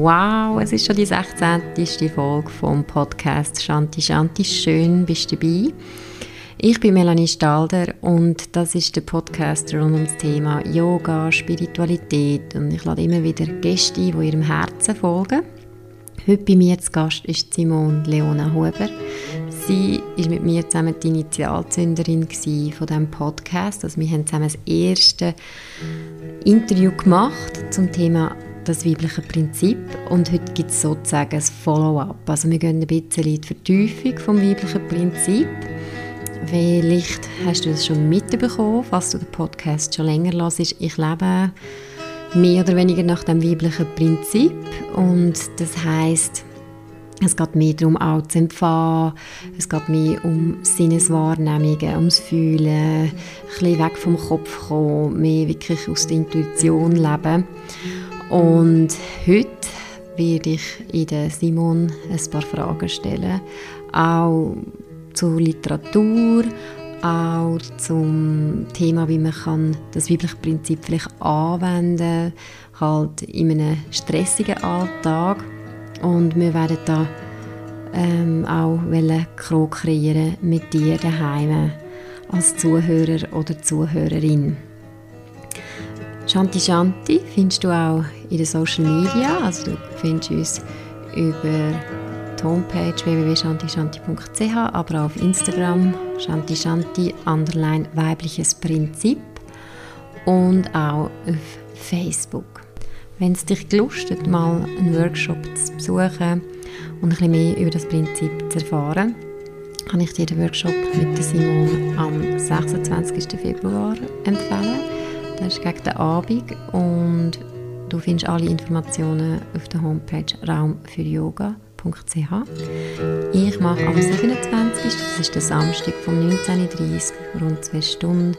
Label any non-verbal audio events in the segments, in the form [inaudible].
Wow, es ist schon die 16. Folge vom Podcast Shanti Shanti. Schön, bist du dabei. Ich bin Melanie Stalder und das ist der Podcast rund um das Thema Yoga, Spiritualität und ich lade immer wieder Gäste ein, die ihrem Herzen folgen. Heute bei mir zu Gast ist Simone Leona Huber. Sie ist mit mir zusammen die Initialzünderin von diesem Podcast. Also wir haben zusammen das erste Interview gemacht zum Thema das weibliche Prinzip und heute gibt es sozusagen ein Follow-up. Also wir gehen ein bisschen in die Vertiefung vom weiblichen Prinzip. Vielleicht hast du es schon mitbekommen, falls du den Podcast schon länger hörst. Ich lebe mehr oder weniger nach dem weiblichen Prinzip und das heißt es geht mehr darum, auch zu empfangen. Es geht mehr um Sinneswahrnehmungen, ums Fühlen, ein bisschen weg vom Kopf kommen, mehr wirklich aus der Intuition leben. Und heute werde ich der Simon ein paar Fragen stellen, auch zur Literatur, auch zum Thema, wie man kann das weibliche Prinzip vielleicht anwenden kann, halt in einem stressigen Alltag. Und wir werden da ähm, auch Krog kreieren mit dir daheim als Zuhörer oder Zuhörerin. Shanti Shanti findest du auch in den Social Media, also du findest uns über die Homepage www.shantishanti.ch, aber auch auf Instagram Shanti Shanti underline weibliches Prinzip und auch auf Facebook. Wenn es dich gelustet, mal einen Workshop zu besuchen und ein bisschen mehr über das Prinzip zu erfahren, kann ich dir den Workshop mit Simon am 26. Februar empfehlen. Das ist gegen den Abend und du findest alle Informationen auf der Homepage raumfüryoga.ch. Ich mache am 27. das ist der Samstag von 19.30 Uhr, rund zwei Stunden,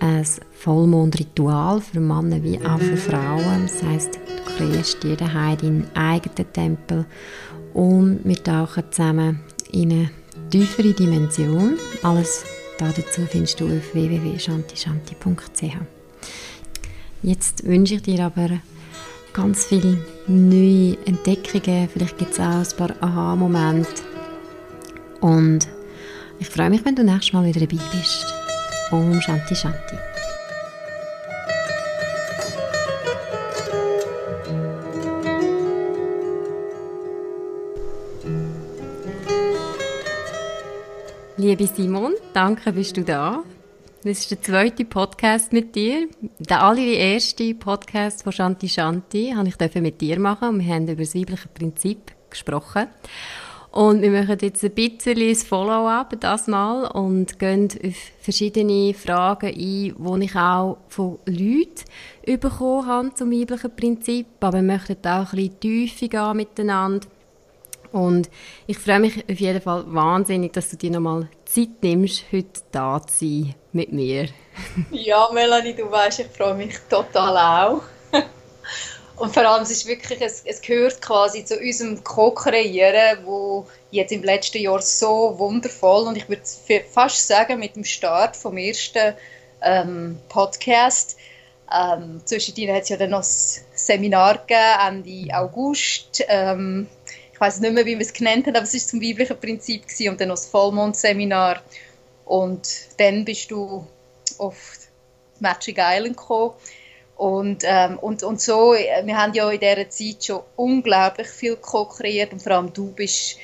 ein Vollmondritual für Männer wie auch für Frauen. Das heisst, du kreierst dir daheim deinen eigenen Tempel und wir tauchen zusammen in eine tiefere Dimension. Alles dazu findest du auf www.shantishanti.ch. Jetzt wünsche ich dir aber ganz viele neue Entdeckungen. Vielleicht gibt es auch ein paar Aha-Momente. Und ich freue mich, wenn du nächstes Mal wieder dabei bist. Om Shanti Shanti. Liebe Simon, danke, bist du da. Das ist der zweite Podcast mit dir. Der allererste Podcast von Shanti Shanti habe ich mit dir machen wir haben über das weibliche Prinzip gesprochen. Und wir machen jetzt ein bisschen ein Follow-up das Mal und gehen auf verschiedene Fragen ein, die ich auch von Leuten bekommen habe zum weiblichen Prinzip. Aber wir möchten auch ein bisschen tiefer gehen miteinander. Und ich freue mich auf jeden Fall wahnsinnig, dass du dir nochmal Zeit nimmst, heute da zu sein mit mir. [laughs] ja, Melanie, du weißt, ich freue mich total auch. [laughs] Und vor allem, es ist wirklich, es, es gehört quasi zu unserem Co-Kreieren, wo jetzt im letzten Jahr so wundervoll und ich würde fast sagen, mit dem Start vom ersten ähm, Podcast, ähm, zwischendrin hat es ja dann noch ein Seminar gegeben, Ende August, ähm, weiß nicht mehr, wie wir es genannt haben, aber es war zum weiblichen Prinzip gewesen, und dann noch das Vollmondseminar. Und dann bist du auf Magic Island gekommen. Und, ähm, und, und so, äh, wir haben ja in dieser Zeit schon unglaublich viel ko-kreiert und vor allem du bist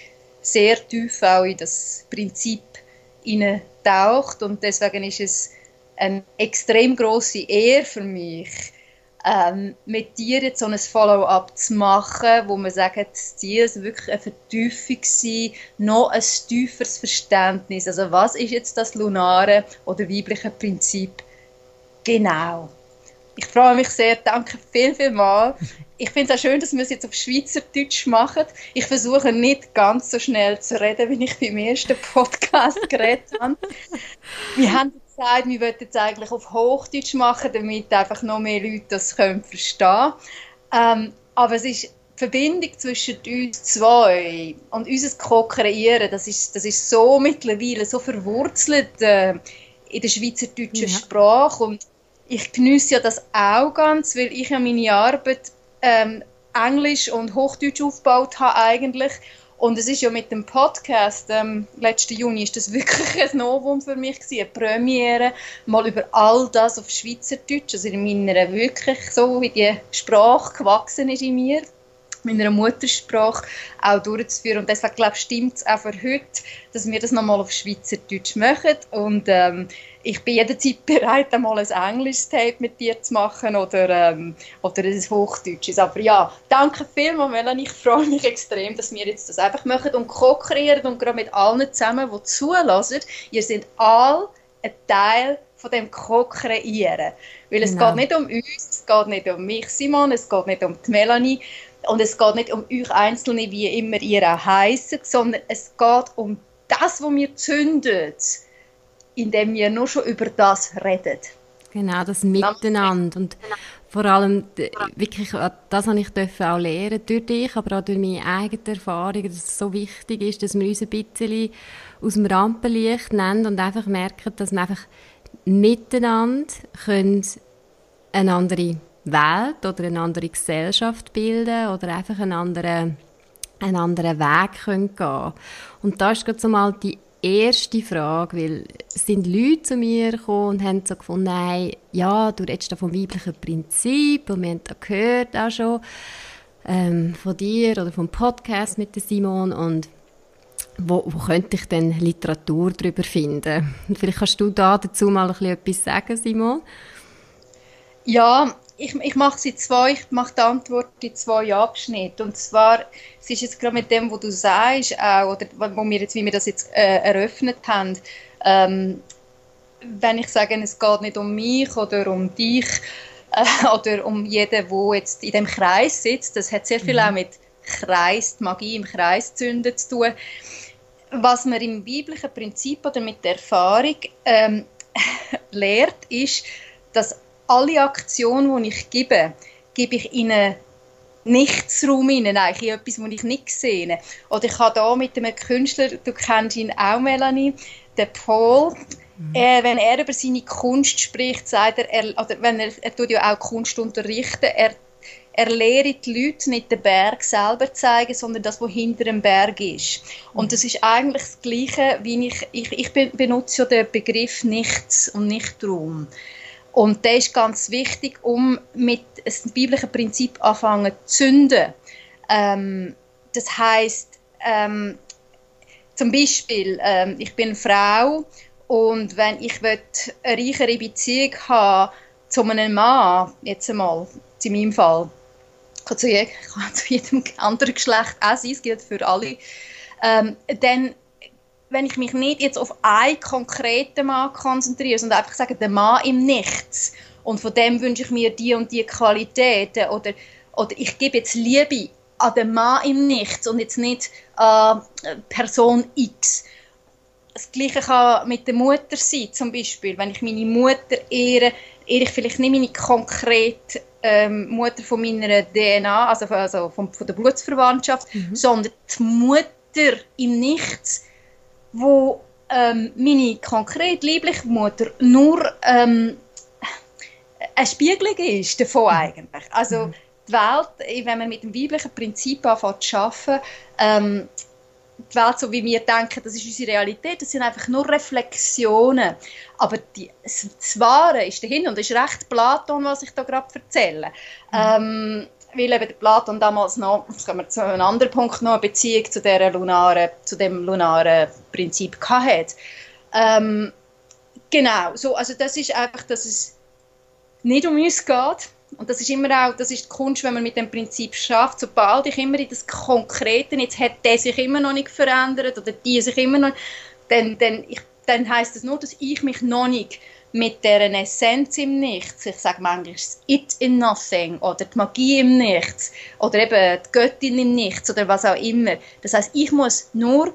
sehr tief auch in das Prinzip taucht und deswegen ist es eine extrem große Ehre für mich, ähm, mit dir jetzt so ein Follow-up zu machen, wo man sagt, das Ziel ist wirklich eine Vertiefung sein, noch ein tieferes Verständnis. Also was ist jetzt das lunare oder weibliche Prinzip genau? Ich freue mich sehr, danke viel, viel mal. Ich finde es auch schön, dass wir es jetzt auf Schweizerdeutsch machen. Ich versuche nicht ganz so schnell zu reden, wie ich beim ersten Podcast [laughs] geredet habe. Wir haben gesagt, wir wollten es eigentlich auf Hochdeutsch machen, damit einfach noch mehr Leute das können verstehen ähm, Aber es ist die Verbindung zwischen uns zwei und unser Co-Kreieren, das ist, das ist so mittlerweile so verwurzelt äh, in der schweizerdeutschen ja. Sprache und ich genieße ja das auch ganz, weil ich ja meine Arbeit ähm, Englisch und Hochdeutsch aufgebaut habe eigentlich. Und es ist ja mit dem Podcast, ähm, letzten Juni, ist das [laughs] wirklich ein Novum für mich gewesen, eine Premiere, mal über all das auf Schweizerdeutsch, also in meiner wirklich so, wie die Sprache gewachsen ist in mir, meiner Muttersprache auch durchzuführen. Und deshalb glaube ich, stimmt es auch für heute, dass wir das nochmal auf Schweizerdeutsch machen. Und ähm, ich bin jederzeit [laughs] bereit, einmal ein englisches Tape mit dir zu machen oder, ähm, oder ein Hochdeutsches. Aber ja, danke vielmals, Melanie. Ich freue mich extrem, dass wir jetzt das einfach machen und co-kreieren und gerade mit allen zusammen, die zulassen. Ihr seid alle ein Teil von dem Co-Kreieren. Weil es genau. geht nicht um uns, es geht nicht um mich, Simon, es geht nicht um die Melanie, und es geht nicht um euch Einzelne, wie immer ihr auch heisst, sondern es geht um das, was wir zündet, indem wir nur schon über das reden. Genau, das Miteinander. Und vor allem, wirklich, das habe ich auch lernen durch dich, aber auch durch meine eigene Erfahrung, dass es so wichtig ist, dass wir uns ein bisschen aus dem Rampenlicht nennen und einfach merken, dass wir einfach miteinander können eine andere Welt oder eine andere Gesellschaft bilden oder einfach einen anderen, einen anderen Weg können gehen Und da ist gerade so mal die erste Frage, weil es sind Leute zu mir gekommen und haben so gefunden, nein, ja, du redest da vom weiblichen Prinzip und wir haben da gehört auch schon ähm, von dir oder vom Podcast mit Simon und wo, wo könnte ich denn Literatur darüber finden? vielleicht kannst du da dazu mal ein bisschen etwas sagen, Simon. Ja, ich, ich mache sie zwei, ich mache die Antwort in zwei Abschnitte. Und zwar, es ist jetzt gerade mit dem, was du sagst, auch, oder wo wir jetzt, wie wir das jetzt äh, eröffnet haben, ähm, wenn ich sage, es geht nicht um mich oder um dich äh, [laughs] oder um jeden, der jetzt in dem Kreis sitzt, das hat sehr viel mhm. auch mit Kreis, die Magie im Kreis zünden zu tun. Was man im biblischen Prinzip oder mit der Erfahrung ähm, [laughs] lehrt, ist, dass alle Aktionen, die ich gebe, gebe ich in einen Nichtsraum hinein, eigentlich in etwas, das ich nicht sehe. Oder ich habe hier mit einem Künstler, du kennst ihn auch, Melanie, den Paul, mhm. äh, wenn er über seine Kunst spricht, sagt er, er oder wenn er, er tut ja auch Kunst unterrichten, er, er lehrt die Leute nicht den Berg selber zeigen, sondern das, was hinter dem Berg ist. Und mhm. das ist eigentlich das Gleiche, wie ich, ich, ich benutze ja den Begriff Nichts und Nichtraum. Und der ist ganz wichtig, um mit einem biblischen Prinzip anfangen zu zünden. Ähm, das heißt, ähm, zum Beispiel, ähm, ich bin Frau und wenn ich eine reichere Beziehung habe zu einem Mann, jetzt einmal, in meinem Fall, kann kann zu jedem [laughs] anderen Geschlecht auch sein, es gilt für alle, ähm, dann wenn ich mich nicht jetzt auf einen konkreten Mann konzentriere, sondern einfach sage, der Mann im Nichts und von dem wünsche ich mir die und die Qualitäten oder, oder ich gebe jetzt Liebe an den Mann im Nichts und jetzt nicht an Person X. Das Gleiche kann mit der Mutter sein, zum Beispiel. Wenn ich meine Mutter ehre, ehre ich vielleicht nicht meine konkrete ähm, Mutter von meiner DNA, also, also von, von der Blutsverwandtschaft, mhm. sondern die Mutter im Nichts wo ähm, meine konkret liebliche Mutter nur ähm, eine Spiegelung ist davon mhm. eigentlich. Also mhm. die Welt, wenn man mit dem weiblichen Prinzip anfängt zu arbeiten, ähm, die Welt, so wie wir denken, das ist unsere Realität, das sind einfach nur Reflexionen. Aber die, das Wahre ist dahinter und das ist recht Platon, was ich da gerade erzähle. Mhm. Ähm, weil eben Platon damals noch, jetzt kommen wir zu einem anderen Punkt, noch eine Beziehung zu, der lunaren, zu dem lunaren Prinzip hatte. Ähm, genau, so, also das ist einfach, dass es nicht um uns geht. Und das ist immer auch, das ist die Kunst, wenn man mit dem Prinzip schafft, sobald ich immer in das Konkrete, jetzt hat der sich immer noch nicht verändert oder die sich immer noch, dann, dann, ich, dann heißt das nur, dass ich mich noch nicht mit deren Essenz im Nichts, ich sage manchmal das It in Nothing oder die Magie im Nichts oder eben die Göttin im Nichts oder was auch immer. Das heißt, ich muss nur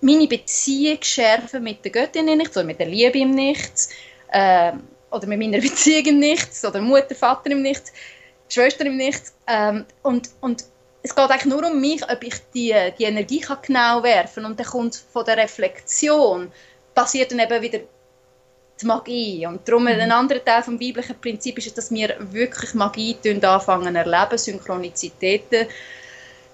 meine Beziehung schärfen mit der Göttin im Nichts oder mit der Liebe im Nichts äh, oder mit meiner [laughs] Beziehung im Nichts oder Mutter, Vater im Nichts, Schwester im Nichts. Ähm, und, und es geht eigentlich nur um mich, ob ich die, die Energie kann genau werfen kann. Und dann kommt von der Reflexion passiert dann eben wieder die Magie. Und darum mhm. ein anderer Teil vom weiblichen Prinzip ist, dass wir wirklich Magie anfangen erleben, Synchronizitäten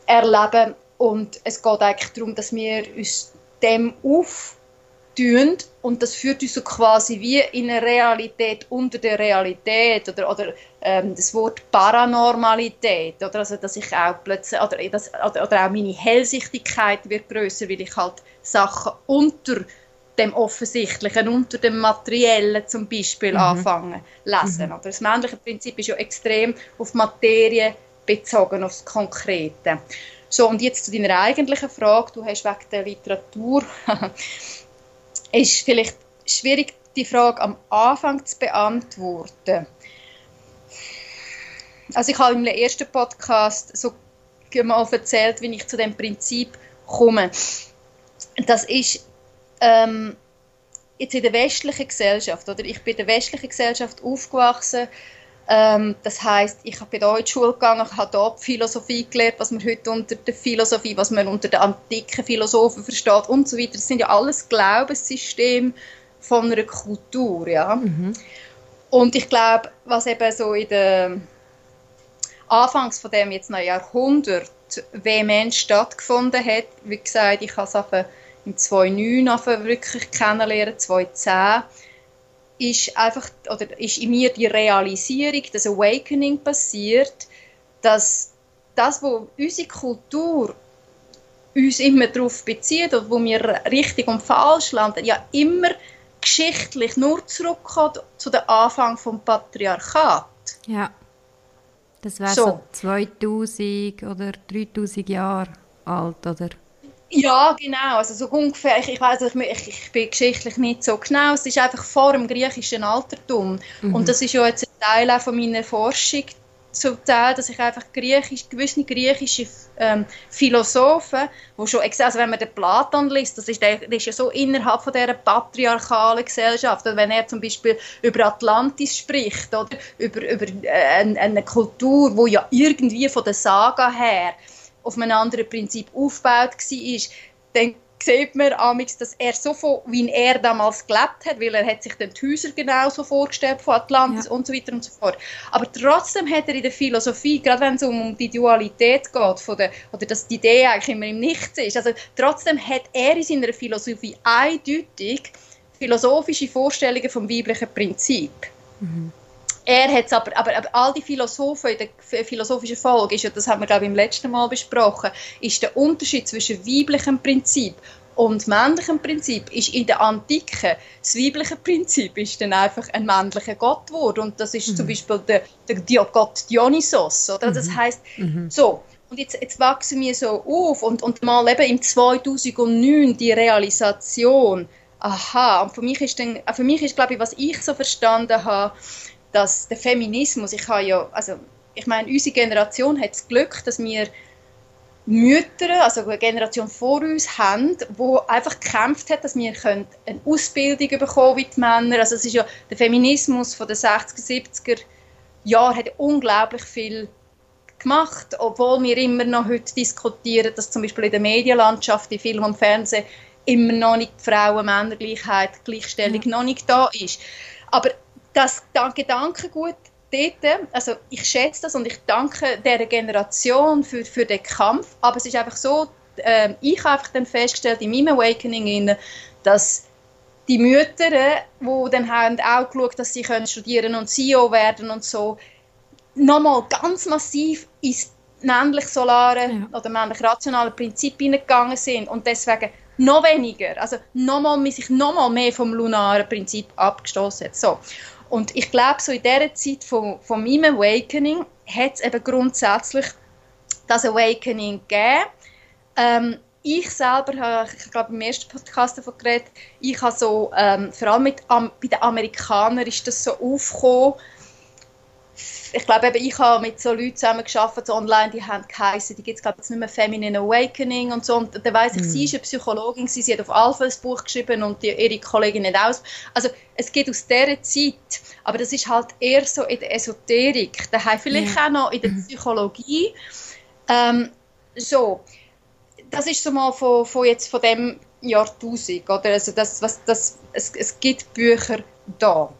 erleben. Und es geht eigentlich darum, dass wir uns dem auftun und das führt uns so quasi wie in eine Realität unter der Realität oder, oder ähm, das Wort Paranormalität oder also dass ich auch plötzlich oder, das, oder, oder auch meine Hellsichtigkeit wird größer, weil ich halt Sachen unter dem Offensichtlichen, unter dem Materiellen zum Beispiel mhm. anfangen lesen. Mhm. Oder das männliche Prinzip ist ja extrem auf Materie bezogen, aufs Konkrete. So, und jetzt zu deiner eigentlichen Frage, du hast wegen der Literatur, [laughs] ist vielleicht schwierig, die Frage am Anfang zu beantworten. Also ich habe im ersten Podcast so mal erzählt, wie ich zu dem Prinzip komme. Das ist ähm, jetzt in der westlichen Gesellschaft, oder ich bin in der westlichen Gesellschaft aufgewachsen, ähm, das heißt, ich habe bei der Schule gegangen, ich habe dort Philosophie gelernt, was man heute unter der Philosophie, was man unter den antiken Philosophen versteht und so weiter. Das sind ja alles Glaubenssysteme von einer Kultur, ja. Mhm. Und ich glaube, was eben so in der Anfangs von dem jetzt noch Jahrhundert vehement stattgefunden hat, wie gesagt, ich habe es im 2009 wirklich kennenlernen, 2010, ist einfach, oder ist in mir die Realisierung, das Awakening passiert, dass das, wo unsere Kultur uns immer darauf bezieht und wo wir richtig und falsch landen, ja immer geschichtlich nur zurückkommt zu dem Anfang vom Patriarchat. Ja. Das wäre so. so 2000 oder 3000 Jahre alt, oder? Ja, genau. Also so ungefähr, ich, ich weiß, ich, ich, ich, bin geschichtlich nicht so genau. Es ist einfach vor dem griechischen Altertum. Mhm. Und das ist ja jetzt ein Teil auch von meiner Forschung zum Teil, dass ich einfach griechisch, gewisse griechische ähm, Philosophen, wo schon, also wenn man den Platon liest, das ist, der, der ist ja so innerhalb von dieser patriarchalen Gesellschaft, oder wenn er zum Beispiel über Atlantis spricht, oder über, über äh, eine, eine Kultur, wo ja irgendwie von der Saga her auf einem anderen Prinzip aufgebaut war, dann sieht man amix, dass er so von, wie er damals gelebt hat, weil er hat sich dann die Häuser genauso vorgestellt von Atlantis ja. und so weiter und so fort. Aber trotzdem hat er in der Philosophie, gerade wenn es um die Dualität geht, von der, oder dass die Idee eigentlich immer im Nichts ist, also trotzdem hat er in seiner Philosophie eindeutig philosophische Vorstellungen vom weiblichen Prinzip. Mhm er hat aber, aber, aber all die Philosophen in der philosophischen Folge, ist ja, das haben wir glaube ich im letzten Mal besprochen, ist der Unterschied zwischen weiblichem Prinzip und männlichem Prinzip ist in der Antike, das weibliche Prinzip ist dann einfach ein männlicher Gott geworden und das ist mhm. zum Beispiel der, der Gott Dionysos, oder? Das mhm. heißt mhm. so, und jetzt, jetzt wachsen wir so auf und, und mal eben im 2009 die Realisation, aha, und für mich ist dann, für mich ist glaube ich, was ich so verstanden habe, dass der Feminismus, ich habe ja, also ich meine, unsere Generation hat das Glück, dass wir Mütter, also eine Generation vor uns haben, wo einfach gekämpft hat, dass wir eine Ausbildung bekommen wie die Männer. Also es ist ja der Feminismus von den 60er, 70er Jahren hat unglaublich viel gemacht, obwohl wir immer noch heute diskutieren, dass zum Beispiel in der Medienlandschaft, in Film und Fernsehen immer noch nicht Frauen-Männer-Gleichheit, Gleichstellung ja. noch nicht da ist. Aber das Gedankengut dort, also ich schätze das und ich danke dieser Generation für, für den Kampf, aber es ist einfach so, äh, ich habe einfach dann festgestellt in meinem Awakening, dass die Mütter, die dann haben auch geschaut, dass sie können studieren und CEO werden und so, nochmal ganz massiv ins männlich-solare ja. oder männlich-rationale Prinzip hineingegangen sind und deswegen noch weniger, also nochmal, sich nochmal mehr vom lunaren Prinzip abgestoßen hat. So. Und ich glaube, so in dieser Zeit von, von meinem Awakening hat es eben grundsätzlich das Awakening gegeben. Ähm, ich selber habe, ich glaube im ersten Podcast davon geredet, ich habe so, ähm, vor allem mit, um, bei den Amerikanern ist das so aufgekommen, ich glaube eben, ich habe mit so Leuten zusammengearbeitet, so online, die haben geheißen, die gibt es glaube ich nicht mehr Feminine Awakening und so. Und dann weiss ich, mm. sie ist eine Psychologin, sie hat auf Alpha ein Buch geschrieben und die, ihre Kollegin nicht aus. Also es geht aus dieser Zeit, aber das ist halt eher so in der Esoterik, daheim vielleicht yeah. auch noch in der mhm. Psychologie. Ähm, so, das ist so mal von, von, jetzt von dem Jahrtausend. Oder? Also das, was, das, es, es gibt Bücher da.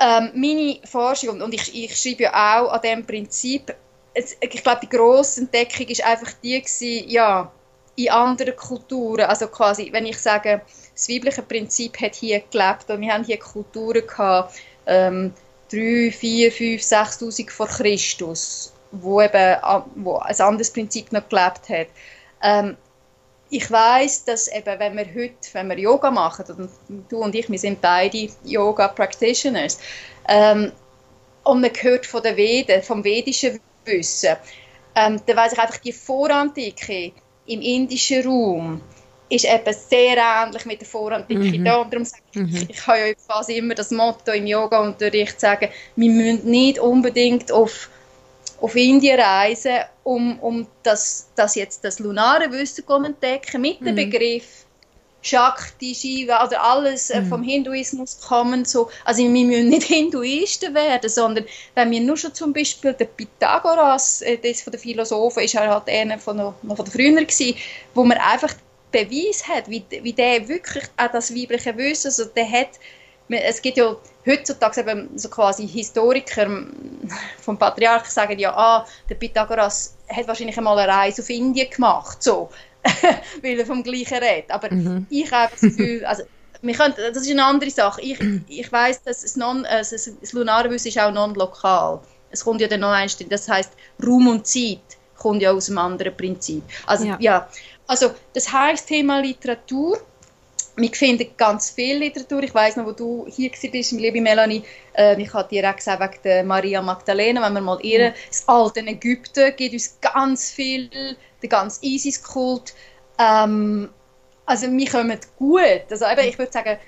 Ähm, meine Forschung, und ich, ich schreibe ja auch an diesem Prinzip, ich glaube, die grosse Entdeckung ist einfach die gewesen, ja, in anderen Kulturen, also quasi, wenn ich sage, das weibliche Prinzip hat hier gelebt und wir haben hier Kulturen gehabt, ähm, 3, 4, 5, 6'000 vor Christus, wo eben wo ein anderes Prinzip noch gelebt hat. Ähm, ich weiß, dass eben, wenn wir heute, wenn wir Yoga machen, und du und ich, wir sind beide Yoga-Practitioners, ähm, und man hört von den Veden, vom vedischen Wissen, ähm, dann weiß ich einfach, die Vorantike im indischen Raum ist eben sehr ähnlich mit der Vorantike. Mhm. Darum sage ich, mhm. ich habe ja quasi immer das Motto im Yoga-Unterricht sagen, wir müssen nicht unbedingt auf auf Indien reisen, um, um das, das jetzt das lunare Wissen zu entdecken, mit dem mhm. Begriff Shakti, Shiva, oder alles äh, mhm. vom Hinduismus kommen. So. Also wir müssen nicht [laughs] Hinduisten werden, sondern wenn wir nur schon zum Beispiel der Pythagoras, äh, das von den Philosophen, ist er halt einer von, noch, von der früher gewesen, wo man einfach Beweis hat, wie, wie der wirklich auch das weibliche Wissen, also der hat es gibt ja heutzutage eben so quasi Historiker vom Patriarch sagen ja, ah, der Pythagoras hat wahrscheinlich einmal eine Reise auf Indien gemacht, so, [laughs] weil er vom Gleichen redet. Aber mhm. ich habe das Gefühl, also wir können, das ist eine andere Sache. Ich, ich weiß, dass das, non, also das Lunarwissen ist auch non-lokal. Es kommt ja dann noch eins, das heißt Raum und Zeit kommt ja aus einem anderen Prinzip. Also ja, ja also das heißt Thema Literatur wir finden ganz viel Literatur. Ich weiß noch, wo du hier bist, liebe Melanie, äh, ich habe dir auch gesagt, wegen der Maria Magdalena, wenn wir mal irren, das alte Ägypten gibt uns ganz viel, der ganze Isis-Kult. Ähm, also wir kommen gut. Also eben, ich würde sagen,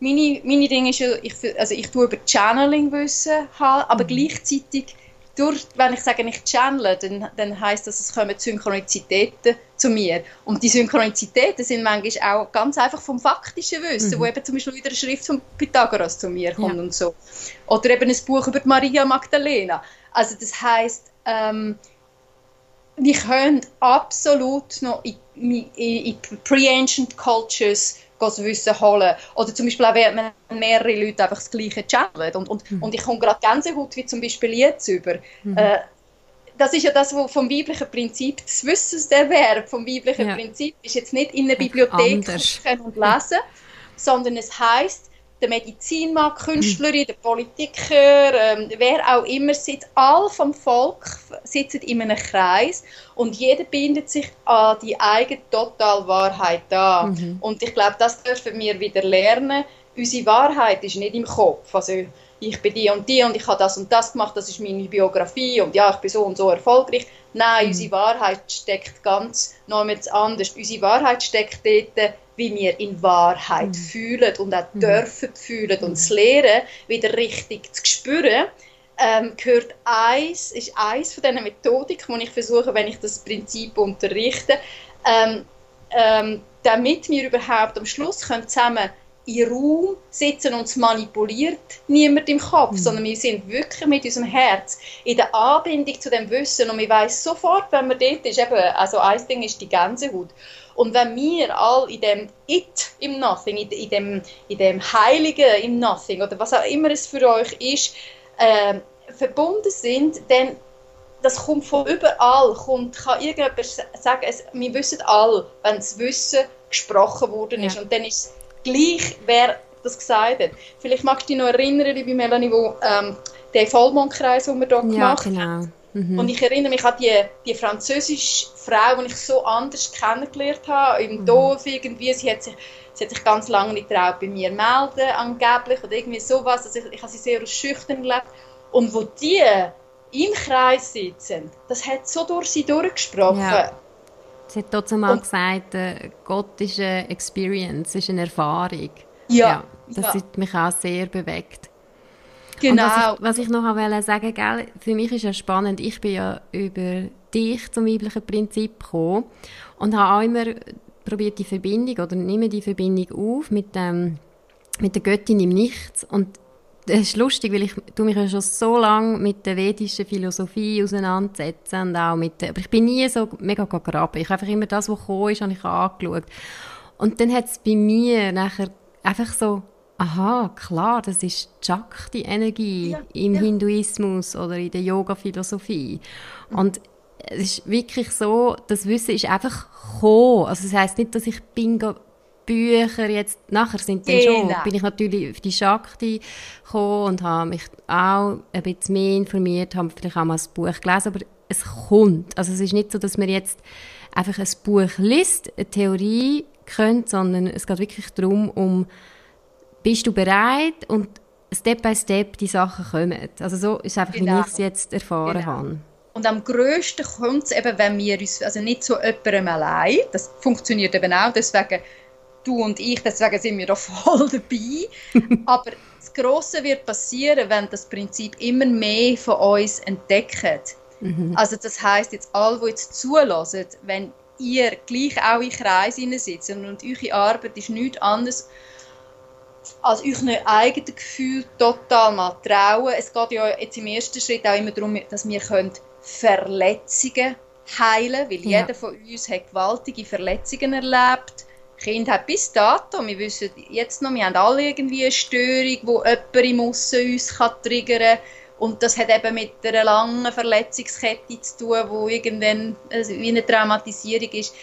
meine, meine Dinge ist ich, also ich tue über Channeling Wissen haben, aber mhm. gleichzeitig durch, wenn ich sage, ich channele, dann, dann heißt das, es kommen Synchronizitäten zu mir. Und die Synchronizitäten sind manchmal auch ganz einfach vom faktischen Wissen, mhm. wo eben zum Beispiel wieder eine Schrift von Pythagoras zu mir kommt ja. und so. Oder eben ein Buch über Maria Magdalena. Also das heißt, ähm, wir können absolut noch in, in, in Pre-Ancient Cultures das Wissen holen. Oder zum Beispiel auch, wenn mehrere Leute einfach das Gleiche channeln. Und, und, mhm. und ich komme gerade Gänsehaut wie zum Beispiel jetzt über. Mhm. Äh, das ist ja das, was vom weiblichen Prinzip, das Wissenserwerb vom weiblichen ja. Prinzip ist jetzt nicht in einer Bibliothek und lesen, sondern es heißt der Medizinmann, Künstlerin, der Politiker, ähm, wer auch immer sitzt, all vom Volk sitzen in einem Kreis und jeder bindet sich an die eigene Totalwahrheit an. Mhm. Und ich glaube, das dürfen wir wieder lernen. Unsere Wahrheit ist nicht im Kopf. Also ich bin die und die und ich habe das und das gemacht, das ist meine Biografie und ja, ich bin so und so erfolgreich. Nein, mhm. unsere Wahrheit steckt ganz noch anders. Unsere Wahrheit steckt dort, wie wir in Wahrheit mhm. fühlen und auch mhm. dürfen fühlen und das Lehren wieder richtig zu spüren, ähm, gehört eins, ist eins von diesen Methodiken, die ich versuche, wenn ich das Prinzip unterrichte, ähm, ähm, damit wir überhaupt am Schluss können zusammen in Raum sitzen und es manipuliert niemand im Kopf, mhm. sondern wir sind wirklich mit unserem Herz in der Anbindung zu dem Wissen und wir weiß sofort, wenn man dort ist, eben, also ein Ding ist die Gänsehaut. Und wenn wir all in dem It im Nothing, in, in, dem, in dem Heiligen im Nothing oder was auch immer es für euch ist, äh, verbunden sind, dann das kommt von überall, kommt, kann irgendjemand sagen, es, wir wissen alle, wenn das Wissen gesprochen worden ist. Ja. Und dann ist es gleich, wer das gesagt hat. Vielleicht magst du dich noch erinnern, liebe Melanie, wo ähm, der Vollmondkreis, den wir hier ja, gemacht genau. Mhm. Und ich erinnere mich an die, die französische Frau, die ich so anders kennengelernt habe, im mhm. Dorf irgendwie. Sie hat, sich, sie hat sich ganz lange nicht traut bei mir melden, angeblich, oder irgendwie sowas. Also ich, ich habe sie sehr schüchtern erlebt. Und wo die im Kreis sitzen, das hat so durch sie durchgesprochen. Ja. Sie hat trotzdem mal gesagt, äh, Gott ist eine Experience, ist eine Erfahrung. Ja. ja das ja. hat mich auch sehr bewegt. Genau. Was ich, was ich, noch wollte sagen, gell, für mich ist ja spannend, ich bin ja über dich zum weiblichen Prinzip gekommen und habe auch immer probiert die Verbindung oder nehme die Verbindung auf mit, dem, mit der Göttin im Nichts und das ist lustig, weil ich tu mich ja schon so lange mit der vedischen Philosophie auseinandersetzen und auch mit, aber ich bin nie so mega gegraben. Ich habe einfach immer das, was gekommen ist, habe ich angeschaut. Und dann hat es bei mir nachher einfach so, aha, klar, das ist Shakti-Energie ja, im ja. Hinduismus oder in der Yoga-Philosophie. Mhm. Und es ist wirklich so, das Wissen ist einfach gekommen. Also das heisst nicht, dass ich Bingo Bücher jetzt, nachher sind dann schon, genau. bin ich natürlich auf die Shakti gekommen und habe mich auch ein bisschen mehr informiert, habe vielleicht auch mal ein Buch gelesen, aber es kommt. Also es ist nicht so, dass man jetzt einfach ein Buch liest, eine Theorie kennt, sondern es geht wirklich darum, um bist du bereit und Step by Step die Sachen kommen. Also so ist einfach, genau. wie ich es jetzt erfahren genau. habe. Und am grössten kommt es eben, wenn wir uns, also nicht so jemandem allein, das funktioniert eben auch, deswegen du und ich, deswegen sind wir da voll [laughs] dabei. Aber das Grosse wird passieren, wenn das Prinzip immer mehr von uns entdeckt. Mhm. Also das heißt jetzt alle, die jetzt zulassen, wenn ihr gleich auch in Kreis sitzt und eure Arbeit ist nichts anderes als euch eigenen Gefühl total mal trauen. Es geht ja jetzt im ersten Schritt auch immer darum, dass wir Verletzungen heilen können, weil ja. jeder von uns hat gewaltige Verletzungen erlebt Kind hat bis dato, wir wissen jetzt noch, wir haben alle irgendwie eine Störung, wo jemand im Aussen uns kann triggern kann. Und das hat eben mit einer langen Verletzungskette zu tun, wo irgendwann also wie eine Traumatisierung ist.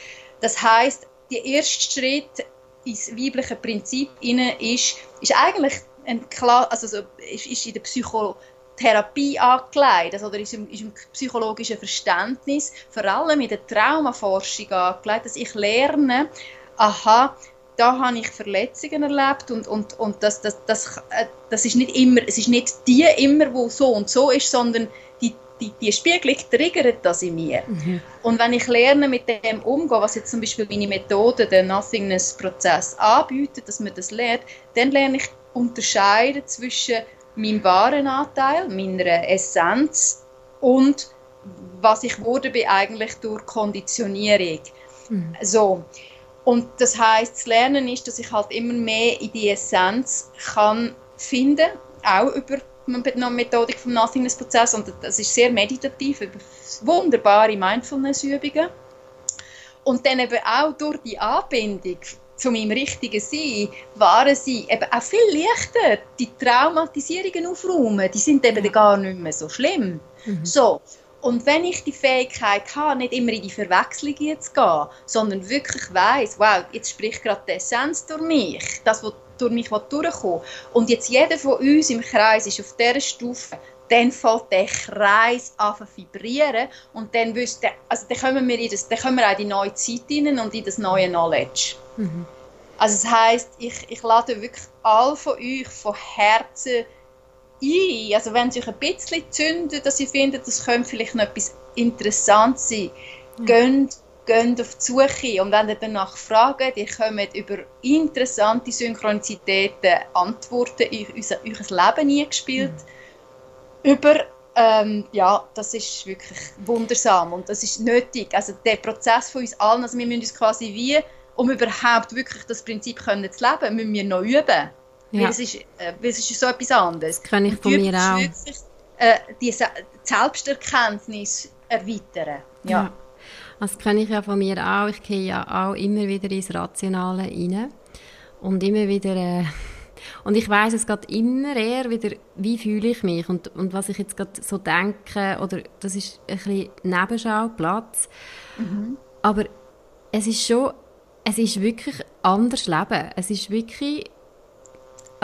Das heißt, der erste Schritt ins weibliche Prinzip ist, ist eigentlich ein klar, also so, ist, ist in der Psychotherapie angelegt, also, oder ist im, ist im psychologischen Verständnis, vor allem in der Traumaforschung angelegt, dass ich lerne, aha, da habe ich Verletzungen erlebt und, und, und das, das, das, äh, das ist nicht immer, es ist nicht die immer, wo so und so ist, sondern die, die, die Spiegelung triggert das in mir. Mhm. Und wenn ich lerne mit dem umgehen, was jetzt zum Beispiel meine Methode, der Nothingness-Prozess anbietet, dass man das lernt, dann lerne ich unterscheiden zwischen meinem wahren Anteil, meiner Essenz und was ich wurde bin eigentlich durch Konditionierung. Mhm. So. Und das heißt, das Lernen ist, dass ich halt immer mehr in die Essenz kann finden, auch über die Methodik vom Nothingness-Prozess und das ist sehr meditativ, über wunderbare Mindfulness-Übungen. Und dann eben auch durch die Anbindung zu meinem richtigen Sein, waren sie eben auch viel leichter, die Traumatisierungen aufräumen, die sind eben ja. gar nicht mehr so schlimm. Mhm. So, und wenn ich die Fähigkeit habe, nicht immer in die Verwechslung zu gehen, sondern wirklich weiß, wow, jetzt spricht gerade die Essenz durch mich, das, was durch mich durchkommt. Und jetzt jeder von uns im Kreis ist auf dieser Stufe, dann fällt der Kreis an zu vibrieren und dann, wüsste, also dann, kommen wir in das, dann kommen wir auch in die neue Zeit hinein und in das neue Knowledge. Mhm. Also das heisst, ich, ich lade wirklich alle von euch von Herzen ein. Also wenn es euch ein bisschen zündet, dass ihr findet, das könnte vielleicht noch etwas Interessantes sein, mhm. geht, geht auf die Suche. Und wenn ihr danach fragt, ihr kommt über interessante Synchronizitäten Antworten in unser, euer Leben eingespielt. Mhm. Über ähm, ja, das ist wirklich wundersam und das ist nötig. Also der Prozess von uns allen, also wir müssen uns quasi wie, um überhaupt wirklich das Prinzip können zu leben, müssen wir noch üben. Ja. Weil, es ist, äh, weil es ist so etwas anderes. Das kann ich von mir auch. Wirklich, äh, die Selbsterkenntnis erweitern. Ja. ja. Das kenne ich ja von mir auch. Ich gehe ja auch immer wieder ins Rationale rein. Und immer wieder... Äh, und ich weiß es geht immer eher wieder, wie fühle ich mich und, und was ich jetzt gerade so denke. Oder das ist ein bisschen Nebenschauplatz. Mhm. Aber es ist schon... Es ist wirklich anders Leben. Es ist wirklich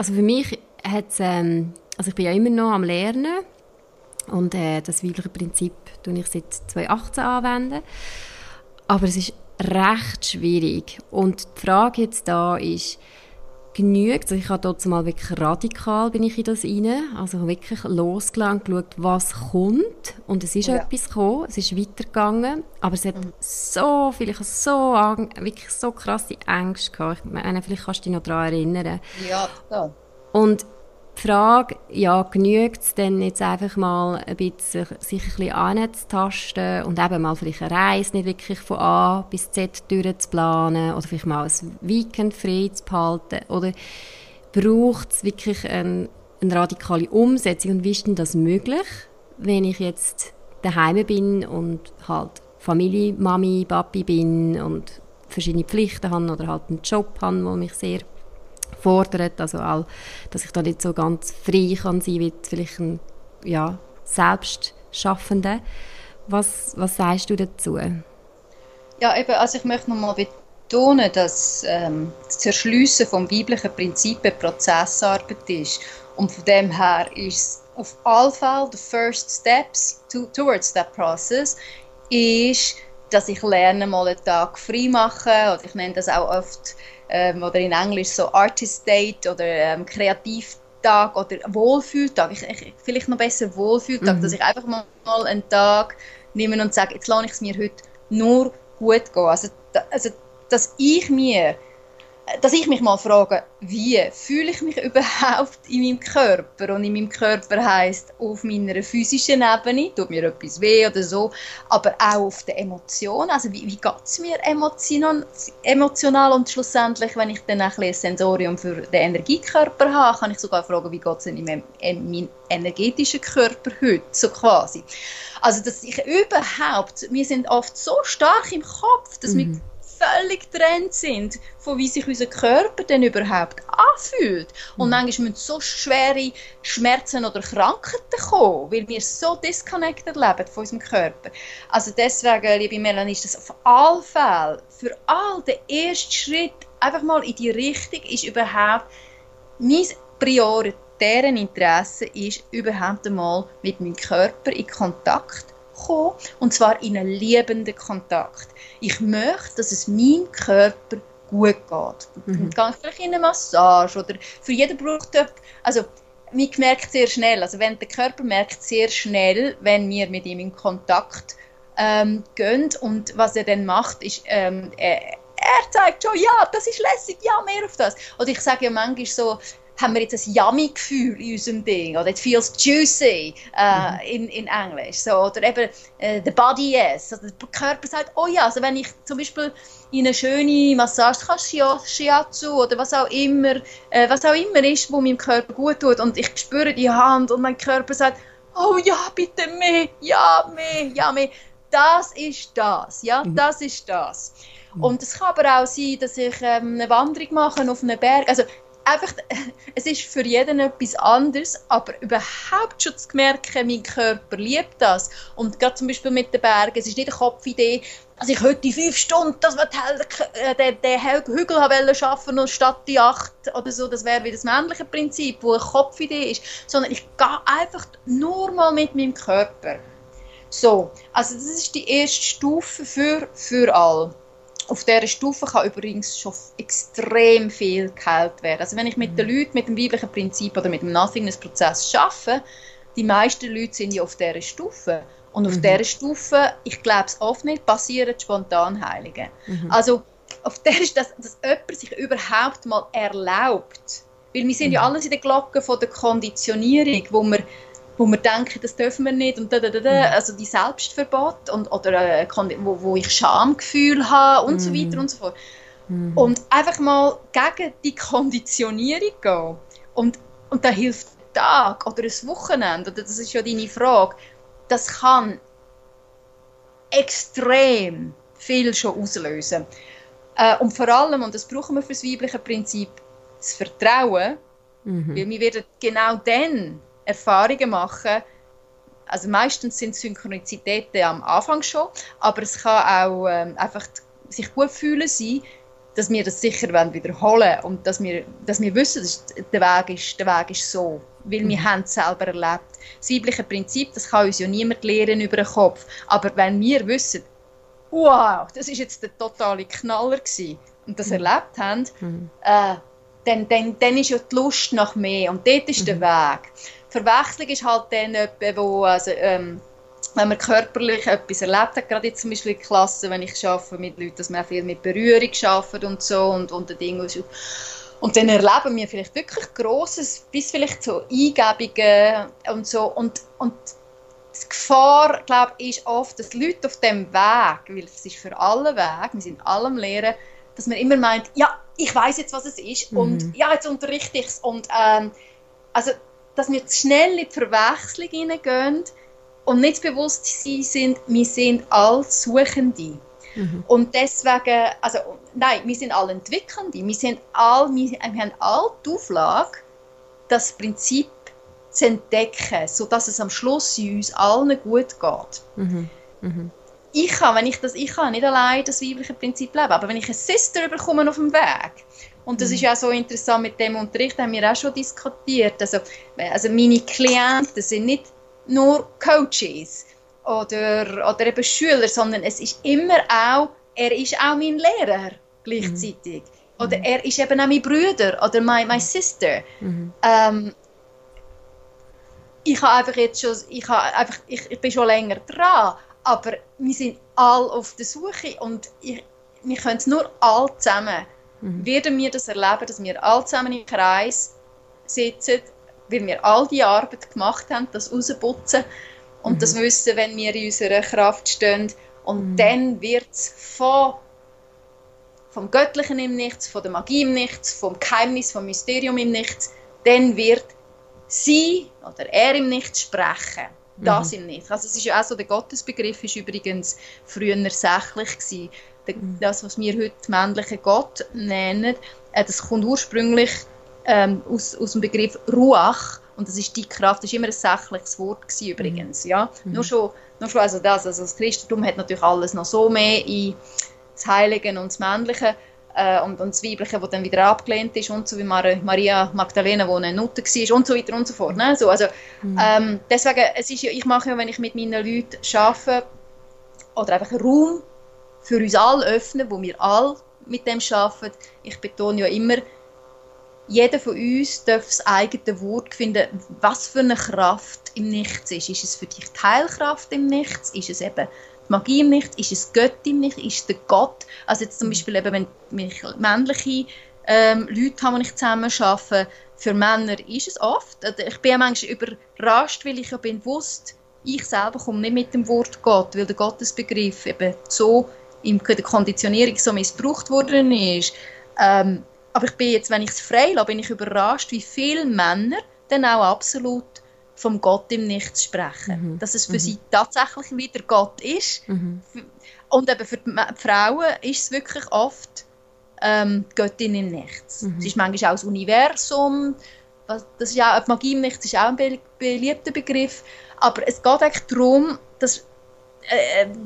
also für mich hat ähm, also ich bin ja immer noch am Lernen und äh, das weibliche Prinzip tue ich seit 2018 anwenden. Aber es ist recht schwierig. Und die Frage jetzt da ist, genügt, also ich habe dort mal wirklich radikal bin ich in das rein, also wirklich losgelangt, geschaut, was kommt und es ist ja. etwas gekommen, es ist weitergegangen, aber es hat mhm. so viel, ich habe so, wirklich so krasse Ängste gehabt, ich meine, vielleicht kannst du dich noch daran erinnern. Ja, ja. Und die Frage, ja, genügt es denn jetzt einfach mal ein bisschen, sich ein bisschen anzutasten und eben mal vielleicht eine Reise nicht wirklich von A bis Z durchzuplanen oder vielleicht mal ein Weekend frei zu behalten? Oder braucht es wirklich eine, eine radikale Umsetzung? Und wie ist denn das möglich, wenn ich jetzt daheim bin und halt Familie, Mami, Papi bin und verschiedene Pflichten habe oder halt einen Job habe, der mich sehr fordert, also auch, dass ich da nicht so ganz frei kann sein wie vielleicht ein ja, Selbstschaffender. Was, was sagst du dazu? Ja, eben, also ich möchte nochmal betonen, dass ähm, das Erschliessen vom weiblichen Prinzip eine Prozessarbeit ist. Und von dem her ist auf alle Fälle the first steps to, towards that process ist, dass ich lerne, mal einen Tag frei machen oder ich nenne das auch oft ähm, oder in Englisch so Artist Date oder ähm, Kreativtag oder Wohlfühltag. Ich, ich, vielleicht noch besser Wohlfühltag, mhm. dass ich einfach mal, mal einen Tag nehme und sage, jetzt lasse ich es mir heute nur gut gehen. Also, also dass ich mir dass ich mich mal frage, wie fühle ich mich überhaupt in meinem Körper? Und in meinem Körper heißt auf meiner physischen Ebene, tut mir etwas weh oder so, aber auch auf der Emotion. Also wie, wie geht es mir emotional, und schlussendlich, wenn ich dann ein, ein Sensorium für den Energiekörper habe, kann ich sogar fragen, wie geht es in meinem, in meinem energetischen Körper heute, so quasi. Also dass ich überhaupt, wir sind oft so stark im Kopf, dass mhm. wir völlig getrennt sind, von wie sich unser Körper denn überhaupt anfühlt. Und mhm. manchmal müssen so schwere Schmerzen oder Krankheiten kommen, weil wir so disconnected leben von unserem Körper. Also deswegen, liebe Melanie, ist das auf alle Fälle, für all der erste Schritt, einfach mal in die Richtung, ist überhaupt mein prioritären Interesse ist, überhaupt einmal mit meinem Körper in Kontakt kommen, und zwar in einen liebenden Kontakt. Ich möchte, dass es meinem Körper gut geht. Mhm. Dann vielleicht in eine Massage oder für jeden braucht also man merkt sehr schnell, also wenn der Körper merkt sehr schnell, wenn wir mit ihm in Kontakt ähm, gehen und was er dann macht, ist ähm, er, er zeigt schon, ja, das ist lässig, ja, mehr auf das. Oder ich sage ja manchmal so, haben wir jetzt ein Yummy-Gefühl in unserem Ding oder it feels juicy äh, mhm. in, in Englisch so, oder eben äh, the body yes also der Körper sagt oh ja also wenn ich zum Beispiel in eine schöne Massage kann Shiatsu oder was auch immer äh, was auch immer ist wo meinem Körper gut tut und ich spüre die Hand und mein Körper sagt oh ja bitte mehr ja mehr ja mehr das ist das ja mhm. das ist das mhm. und es kann aber auch sein, dass ich ähm, eine Wanderung mache auf einem Berg. Also einfach, [laughs] es ist für jeden etwas anderes, aber überhaupt schon zu merken, mein Körper liebt das. Und gerade zum Beispiel mit den Bergen, es ist nicht eine Kopfidee, also ich heute fünf Stunden, das äh, den, den Hügel haben schaffen statt die acht oder so, das wäre wie das männliche Prinzip, wo eine Kopfidee ist, sondern ich gehe einfach nur mal mit meinem Körper. So, also das ist die erste Stufe für, für alle auf dieser Stufe kann übrigens schon extrem viel geheilt werden. Also wenn ich mit den mhm. Leuten mit dem weiblichen Prinzip oder mit dem Nothingness-Prozess arbeite, die meisten Leute sind ja auf dieser Stufe. Und auf mhm. dieser Stufe, ich glaube es oft nicht, passieren Spontanheilungen. Mhm. Also auf der ist, dass, dass jemand sich überhaupt mal erlaubt. Weil wir sind mhm. ja alles in der Glocke von der Konditionierung, wo wir wo wir denken, das dürfen wir nicht und da, da, da, da. Mhm. also die Selbstverbot und, oder äh, wo, wo ich Schamgefühl habe und mm. so weiter und so fort. Mm. Und einfach mal gegen die Konditionierung gehen und, und da hilft ein Tag oder ein Wochenende, oder das ist ja deine Frage, das kann extrem viel schon auslösen. Äh, und vor allem, und das brauchen wir für das weibliche Prinzip, das Vertrauen, mhm. weil wir werden genau dann Erfahrungen machen. Also meistens sind Synchronizitäten am Anfang schon, aber es kann auch ähm, einfach sich gut fühlen sein, dass wir das sicher wiederholen wollen und dass wir, dass wir wissen, dass der, Weg ist, der Weg ist so, weil wir mhm. haben es selber erlebt. Das weibliche Prinzip, das kann uns ja niemand lehren über den Kopf, aber wenn wir wissen, wow, das ist jetzt der totale Knaller gewesen, und das mhm. erlebt haben, mhm. äh, dann, dann, dann ist ja die Lust nach mehr und dort ist mhm. der Weg. Verwechslung ist halt dann jemand, wo, also, ähm, wenn man körperlich etwas erlebt hat, gerade jetzt zum Beispiel in Klassen, wenn ich arbeite mit Leuten, dass man viel mit Berührung arbeitet und so und, und Dinge und dann erleben wir vielleicht wirklich Grosses, bis vielleicht so Eingebungen und so und, und die Gefahr, glaube ich, ist oft, dass Leute auf dem Weg, weil es ist für alle Weg, wir sind allem Lehren, dass man immer meint, ja, ich weiß jetzt, was es ist mhm. und ja, jetzt unterrichte ich es und ähm, also dass wir zu schnell in die Verwechslung hineingehen und nicht bewusst sind, wir sind alle Suchende. Mhm. Und deswegen, also nein, wir sind alle Entwickelnde, wir, sind all, wir, wir haben alle die Auflage, das Prinzip zu entdecken, sodass es am Schluss uns allen gut geht. Mhm. Mhm. Ich kann, wenn ich das, ich kann nicht allein das weibliche Prinzip leben, aber wenn ich eine Sister bekomme auf dem Weg, und das mhm. ist ja so interessant mit dem Unterricht, haben wir auch schon diskutiert. Also, also meine Klienten sind nicht nur Coaches oder, oder eben Schüler, sondern es ist immer auch, er ist auch mein Lehrer gleichzeitig. Mhm. Oder er ist eben auch mein Bruder oder meine, meine Sister. Mhm. Ähm, ich habe einfach jetzt schon, ich, habe einfach, ich, ich bin schon länger dran, aber wir sind alle auf der Suche und ich, wir können es nur alle zusammen. Mhm. Werden wir das erleben, dass wir alle zusammen im Kreis sitzen, weil wir all die Arbeit gemacht haben, das rausputzen und mhm. das wissen, wenn wir in unserer Kraft stehen. Und mhm. dann wird es von, vom Göttlichen im Nichts, von der Magie im Nichts, vom Geheimnis, vom Mysterium im Nichts, dann wird sie oder er im Nichts sprechen. Das mhm. im Nichts. Also es ist ja auch so, der Gottesbegriff ist übrigens früher sächlich gewesen. Mhm. Das, was wir heute männlichen Gott nennen, äh, das kommt ursprünglich ähm, aus, aus dem Begriff Ruach und das ist die Kraft, das ist immer ein sächliches Wort gewesen, übrigens, mhm. ja. Mhm. Nur schon, nur schon also das, also das Christentum hat natürlich alles noch so mehr in das Heilige und das Männliche äh, und, und das Weibliche, das dann wieder abgelehnt ist und so wie Mar Maria Magdalena, die eine Nutte war und so weiter und so fort. Ne? So, also, mhm. ähm, deswegen, es ist ja, ich mache ja, wenn ich mit meinen Leuten arbeite oder einfach Raum für uns alle öffnen, wo wir alle mit dem arbeiten, ich betone ja immer, jeder von uns darf das eigene Wort finden, was für eine Kraft im Nichts ist. Ist es für dich Teilkraft im Nichts? Ist es eben die Magie im Nichts? Ist es Gott im Nichts? Ist es der Gott? Also jetzt zum mhm. Beispiel eben, wenn ich männliche ähm, Leute habe, die ich zusammen arbeite, für Männer ist es oft. Also ich bin manchmal überrascht, weil ich ja bin bewusst, ich selber komme nicht mit dem Wort Gott, weil der Gottesbegriff eben so in der Konditionierung so missbraucht worden ist. Ähm, aber ich bin jetzt, wenn ich es frei lasse, bin ich überrascht, wie viele Männer dann auch absolut vom Gott im Nichts sprechen. Mhm. Dass es für mhm. sie tatsächlich wieder Gott ist. Mhm. Und eben für die Frauen ist es wirklich oft ähm, Göttin im Nichts. Mhm. Es ist manchmal auch das Universum. Das ist auch, die Magie im Nichts ist auch ein beliebter Begriff. Aber es geht eigentlich darum, dass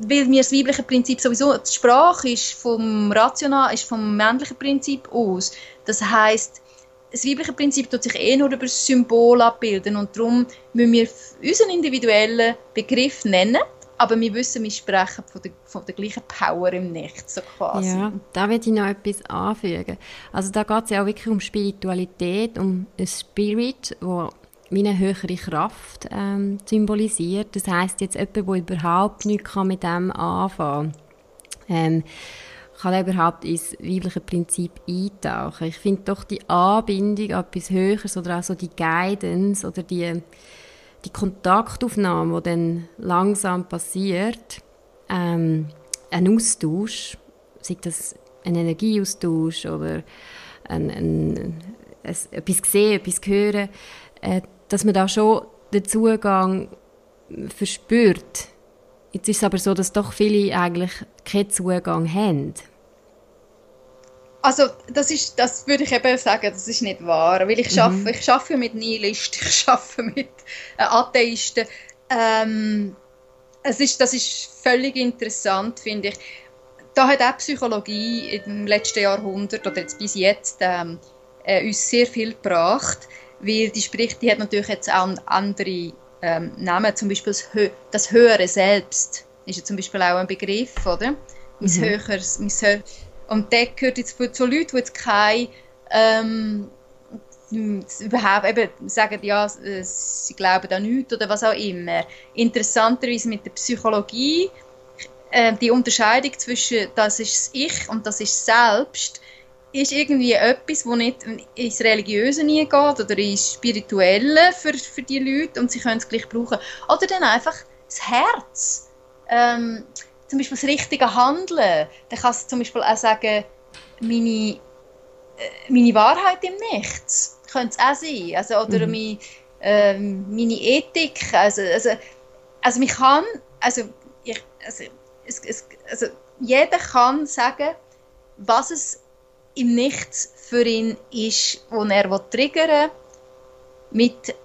weil mir das weibliche Prinzip sowieso, die Sprache ist vom Rational, ist vom männlichen Prinzip aus. Das heißt, das weibliche Prinzip tut sich eh nur über das Symbol abbilden und darum müssen wir unseren individuellen Begriff nennen, aber wir wissen, wir sprechen von der, von der gleichen Power im Nichts, so quasi. Ja, da will ich noch etwas anfügen. Also da geht es ja auch wirklich um Spiritualität, um ein Spirit, wo wie eine höhere Kraft ähm, symbolisiert. Das heißt jetzt jemand, der überhaupt nichts mit dem anfangen kann, ähm, kann überhaupt ins weibliche Prinzip eintauchen. Ich finde doch die Anbindung an etwas Höheres oder auch so die Guidance oder die, die Kontaktaufnahme, die dann langsam passiert, ähm, ein Austausch, sei das ein Energieaustausch oder ein, ein, ein, etwas sehen, etwas hören, äh, dass man da schon den Zugang verspürt. Jetzt ist es aber so, dass doch viele eigentlich keinen Zugang haben. Also das ist, das würde ich eben sagen, das ist nicht wahr, weil ich schaffe, mhm. ich schaffe mit Nihilisten, [laughs] ich schaffe mit äh, Atheisten. Ähm, es ist, das ist völlig interessant, finde ich. Da hat auch Psychologie im letzten Jahrhundert oder jetzt bis jetzt ähm, äh, uns sehr viel gebracht weil die spricht, die hat natürlich jetzt auch andere ähm, Namen, zum Beispiel das, Hö das höhere Selbst ist ja zum Beispiel auch ein Begriff, oder? Mein mhm. höheres, mein Hö und der gehört jetzt zu, zu Leuten, die jetzt keine ähm, überhaupt eben sagen, ja, sie glauben an nichts oder was auch immer. Interessanterweise mit der Psychologie, äh, die Unterscheidung zwischen das ist das Ich und das ist Selbst, ist irgendwie etwas, wo nicht ins Religiöse geht oder ins Spirituelle für, für die Leute und sie können es gleich brauchen. Oder dann einfach das Herz. Ähm, zum Beispiel das richtige Handeln. Dann kannst du zum Beispiel auch sagen, meine, äh, meine Wahrheit im Nichts. Könnte es auch sein. Also, oder mhm. meine, äh, meine Ethik. Also, also, also man kann, also, ich, also, es, es, also jeder kann sagen, was es im Nichts für ihn ist, wo er triggern will, mit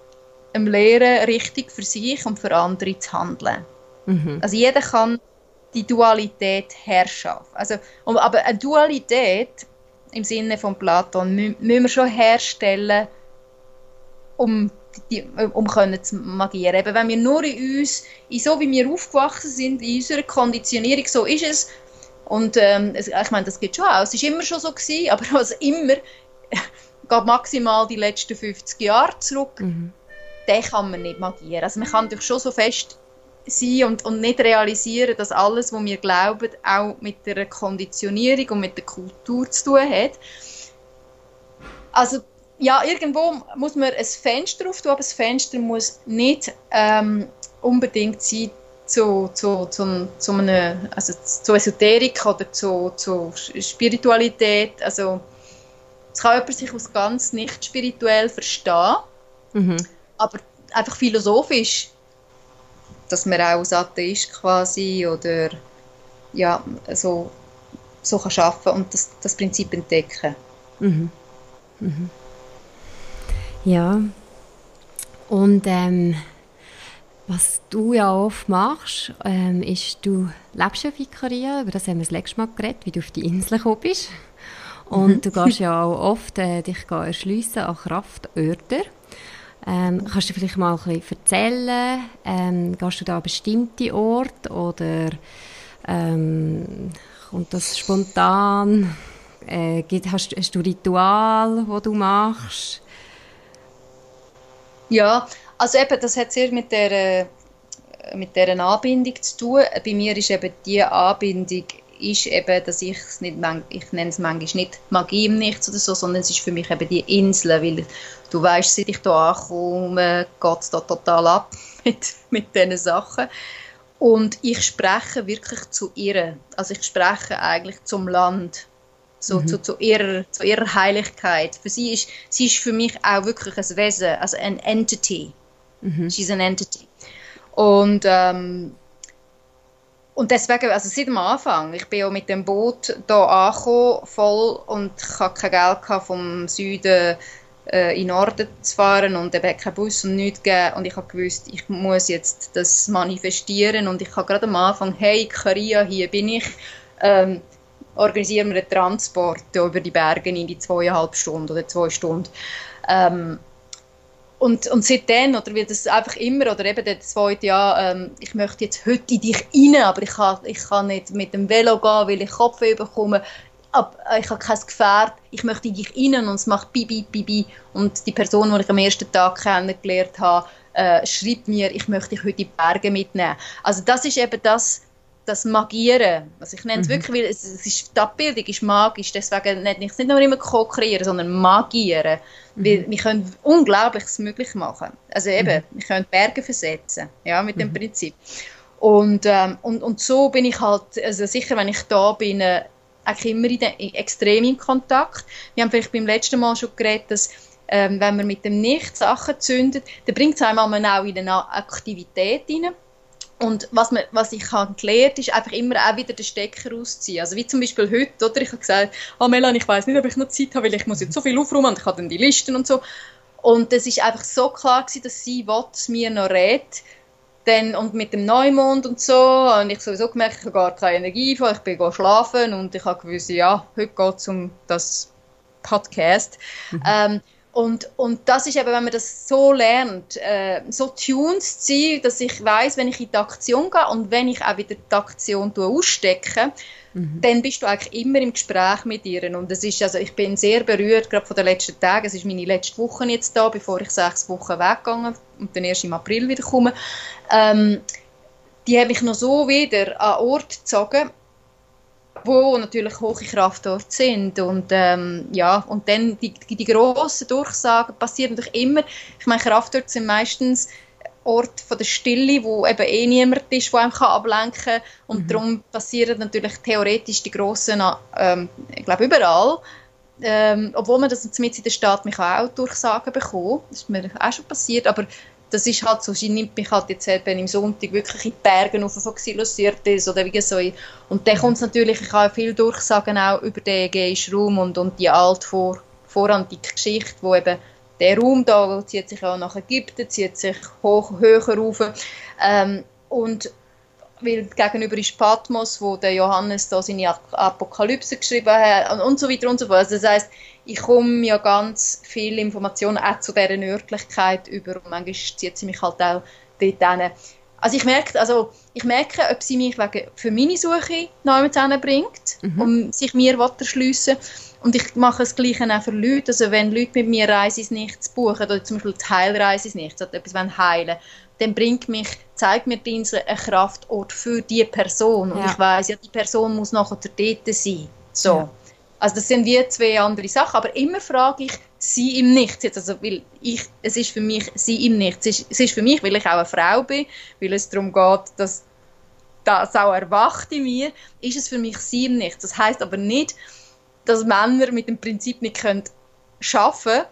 einem Lehren richtig für sich und für andere zu handeln. Mhm. Also jeder kann die Dualität herschaffen. Also, aber eine Dualität im Sinne von Platon müssen wir schon herstellen, um, die, um können zu magieren. Eben, wenn wir nur in uns, in so wie wir aufgewachsen sind, in unserer Konditionierung, so ist es. Und ähm, ich meine, das geht schon auch. Es ist immer schon so gewesen, aber [laughs] also immer geht maximal die letzten 50 Jahre zurück. Mhm. Den kann man nicht magieren. Also man kann doch schon so fest sein und, und nicht realisieren, dass alles, was wir glauben, auch mit der Konditionierung und mit der Kultur zu tun hat. Also ja, irgendwo muss man ein Fenster auftun, aber das Fenster muss nicht ähm, unbedingt sein zu, zu, zu, zu, einer, also zu Esoterik oder zu, zu Spiritualität. Also es kann jemand sich aus ganz nicht spirituell verstehen, mhm. aber einfach philosophisch dass man auch als Atheist quasi oder ja, so, so kann arbeiten und das, das Prinzip entdecken. Mhm. Mhm. Ja, und ähm, was du ja oft machst, ähm, ist, du lebst ja Vikaria, über das haben wir das letzte Mal geredet, wie du auf die Insel gekommen bist. Und du [laughs] gehst ja auch oft äh, dich erschliessen an Kraftorte. Ähm, kannst du vielleicht mal ein bisschen erzählen? Ähm, gehst du da an bestimmte Orte oder ähm, kommt das spontan? Äh, hast, hast du Ritual, wo du machst? Ja, also eben, das hat sehr mit der, äh, mit der Anbindung zu tun. Bei mir ist eben die Anbindung ist eben, dass ich es nicht, ich nenne es manchmal nicht Magie im Nichts oder so, sondern es ist für mich eben die Insel, weil du weißt, seit ich hier ankomme, geht es da total ab [laughs] mit, mit diesen Sachen. Und ich spreche wirklich zu ihr. Also ich spreche eigentlich zum Land, so, mhm. zu, zu, ihrer, zu ihrer Heiligkeit. Für sie ist, sie ist für mich auch wirklich ein Wesen, also ein Entity. Mhm. She's an Entity. Und ähm, und deswegen, also seit dem Anfang, ich bin ja mit dem Boot hier angekommen, voll, und ich hatte kein Geld gehabt, vom Süden äh, in den Norden zu fahren und eben keinen Bus und nichts gegeben. Und ich habe gewusst, ich muss jetzt das manifestieren und ich habe gerade am Anfang, hey, Karia, hier bin ich, ähm, organisieren wir einen Transport über die Berge in die zweieinhalb Stunden oder zwei Stunden. Ähm, und, und seitdem, oder wie das einfach immer, oder eben das zweite Jahr, ähm, ich möchte jetzt heute in dich rein, aber ich kann, ich kann nicht mit dem Velo gehen, weil ich Kopfweh bekomme. Aber ich habe kein Gefährt, ich möchte in dich rein und es macht bibi, bibi. Und die Person, die ich am ersten Tag kennengelernt habe, äh, schreibt mir, ich möchte dich heute in die Berge mitnehmen. Also das ist eben das, das Magieren. Also ich nenne es mhm. wirklich, weil es, es, ist, die Abbildung ist magisch, deswegen nenne ich es nicht nur immer ko-kreieren, sondern magieren. Mhm. Weil wir können Unglaubliches möglich machen. Also eben, mhm. wir können Berge versetzen, ja, mit dem mhm. Prinzip. Und, ähm, und, und so bin ich halt, also sicher, wenn ich da bin, äh, eigentlich immer in den, extrem in Kontakt. Wir haben vielleicht beim letzten Mal schon geredet, dass ähm, wenn man mit dem Nichts Sachen zündet, dann bringt es einem auch in eine Aktivität hinein. Und was, man, was ich habe gelernt ist einfach immer auch wieder den Stecker rausziehen. Also wie zum Beispiel heute, oder? Ich habe gesagt, ah Melanie, ich weiß nicht, ob ich noch Zeit habe, weil ich muss jetzt so viel aufräumen und ich habe dann die Listen und so. Und es ist einfach so klar gewesen, dass sie was mir noch redet. Dann, und mit dem Neumond und so, und ich sowieso gemerkt, ich habe gar keine Energie, ich bin schlafen und ich habe gewusst, ja, heute geht es um das Podcast. Mhm. Ähm, und, und das ist eben, wenn man das so lernt, äh, so tuned zu sein, dass ich weiß, wenn ich in die Aktion gehe und wenn ich auch wieder die Aktion ausstecke, mhm. dann bist du eigentlich immer im Gespräch mit ihr. Und das ist, also ich bin sehr berührt, gerade von den letzten Tagen. Es ist meine letzte Woche jetzt da, bevor ich sechs Wochen weggegangen und dann erst im April wieder komme. Ähm, die habe ich noch so wieder an Ort gezogen, wo natürlich hohe Kraft dort sind. Und ähm, ja und dann die, die, grossen Durchsagen passieren natürlich immer. Ich meine Kraftort sind meistens Ort von der Stille, wo eben eh niemand ist, der einem ablenken. Kann und mhm. darum passieren natürlich theoretisch die grossen, ähm, ich glaube überall. Ähm, obwohl man das mit in der Stadt mich auch Durchsagen bekommen. Das ist mir auch schon passiert. Aber das ist halt so, sie nimmt mich halt jetzt eben im Sonntag wirklich in die Berge auf von Xylosirtis oder wie so. Und dann kommt es natürlich, ich habe viel Durchsagen auch über den ägäischen Raum und, und die alte vor, vorantike Geschichte, wo eben der Raum da zieht sich auch nach Ägypten, zieht sich hoch, höher rauf. Ähm, und weil gegenüber ist Patmos, wo der Johannes da seine Apokalypse geschrieben hat und so weiter und so fort. Also das heißt, ich komme ja ganz viel Informationen auch zu dieser Örtlichkeit über und manchmal zieht sie mich halt auch dort hin. Also ich merke, also ich merke, ob sie mich wegen, für meine Suche neu bringt, mhm. um sich mir erschliessen und ich mache das Gleiche auch für Leute. Also wenn Leute mit mir Reise ins Nichts buchen oder zum Beispiel ins Nichts oder etwas heilen dann bringt mich, zeigt mir die Insel einen Kraftort für die Person. Und ja. ich weiß ja, die Person muss nachher dort sein. So. Ja. Also das sind wie zwei andere Sachen, aber immer frage ich sie im Nichts. Jetzt, also, weil ich, es ist für mich sie im Nichts. Es ist, es ist für mich, weil ich auch eine Frau bin, weil es darum geht, dass das auch erwacht in mir, ist es für mich sie im Nichts. Das heißt aber nicht, dass Männer mit dem Prinzip nicht können schaffen können.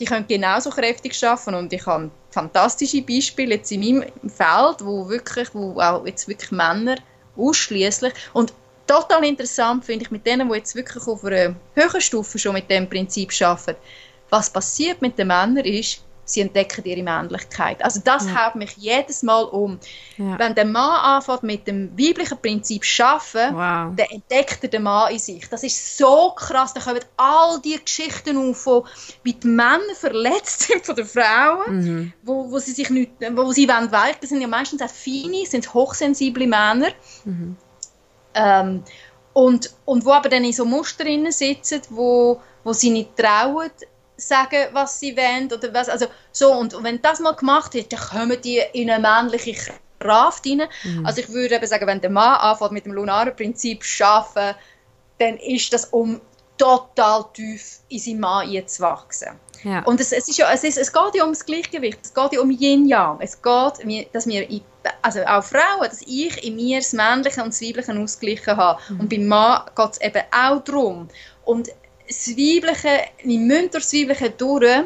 Die können genauso kräftig schaffen und ich habe fantastische Beispiele jetzt in meinem Feld, wo wirklich, wo auch jetzt wirklich Männer ausschließlich und total interessant finde ich mit denen, die jetzt wirklich auf einer höheren Stufe schon mit dem Prinzip arbeiten, was passiert mit den Männern ist, sie entdecken ihre Männlichkeit. Also das ja. haut mich jedes Mal um. Ja. Wenn der Mann anfängt mit dem weiblichen Prinzip zu arbeiten, wow. dann entdeckt er den Mann in sich. Das ist so krass. Da kommen all die Geschichten auf, wo, wie die Männer verletzt sind von den Frauen, mhm. wo, wo sie sich nicht, wo sie wollen weichen. Das sind ja meistens auch feine, sind hochsensible Männer. Mhm. Ähm, und, und wo aber dann in so Muster sitzen, wo, wo sie nicht trauen, sagen, was sie wollen oder was, also so und, und wenn das mal gemacht wird, dann kommen die in eine männliche Kraft rein. Mhm. Also ich würde eben sagen, wenn der Mann anfängt mit dem lunaren Prinzip arbeiten, dann ist das um total tief in seinen Mann einzuwachsen. Ja. Und es, es, ist ja, es, ist, es geht ja um das Gleichgewicht, es geht ja um Yin-Yang. Es geht, dass wir, also auch Frauen, dass ich in mir das Männliche und das Weibliche ausgleichen habe. Mhm. Und beim Mann geht es eben auch darum. Und das Weibliche, wir müssen durch das Weibliche durch,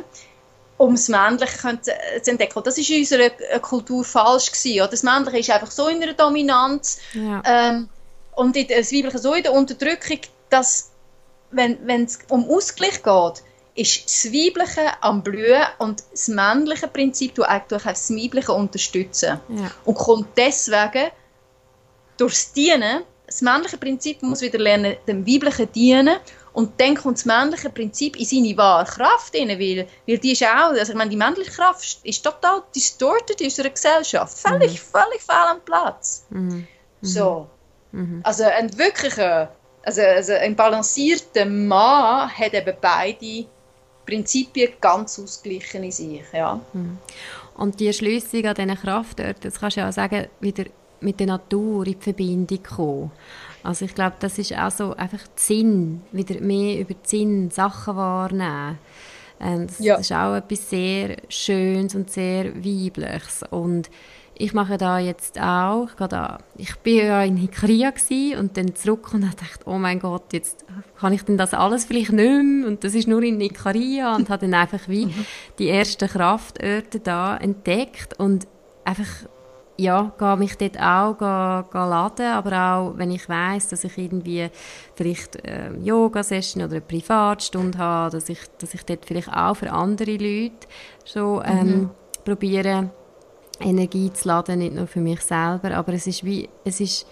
um das Männliche zu entdecken. Das war in unserer äh, Kultur falsch. Gewesen, Das Männliche ist einfach so in der Dominanz ja. ähm, und das Weibliche so in der Unterdrückung, dass, wenn es um Ausgleich geht, ist das Weibliche am Blühen und das männliche Prinzip du eigentlich das Weibliche unterstützen. Ja. Und kommt deswegen durchs Dienen, das männliche Prinzip muss wieder lernen, dem Weiblichen dienen und dann kommt das männliche Prinzip in seine wahre Kraft rein, weil, weil die ist auch, also ich meine, die männliche Kraft ist total distorted in unserer Gesellschaft. Völlig, mhm. völlig fehl am Platz. Mhm. So. Mhm. Also ein wirklicher, also, also ein balancierter Mann hat eben beide Prinzipien ganz ausgeglichen in sich, ja. Mhm. Und die Erschließung an diesen Kraftorten, das kannst du ja auch sagen, wieder mit der Natur in Verbindung kommen. Also ich glaube, das ist auch so einfach Sinn, wieder mehr über Sinn Sachen wahrnehmen. Ähm, das, ja. das ist auch etwas sehr Schönes und sehr Weibliches. Und ich mache da jetzt auch, ich, da, ich bin ja in Hikaria und dann zurück und dachte, oh mein Gott, jetzt kann ich denn das alles vielleicht nicht mehr und das ist nur in Ikaria und habe dann einfach wie mhm. die ersten Kraftorte da entdeckt und einfach ja, gehe mich dort auch gehe, gehe laden, aber auch, wenn ich weiß, dass ich irgendwie vielleicht äh, Yoga-Session oder eine Privatstunde habe, dass ich, dass ich dort vielleicht auch für andere Leute so ähm, mhm. probiere, Energie zu laden, nicht nur für mich selber, aber es ist wie, es ist,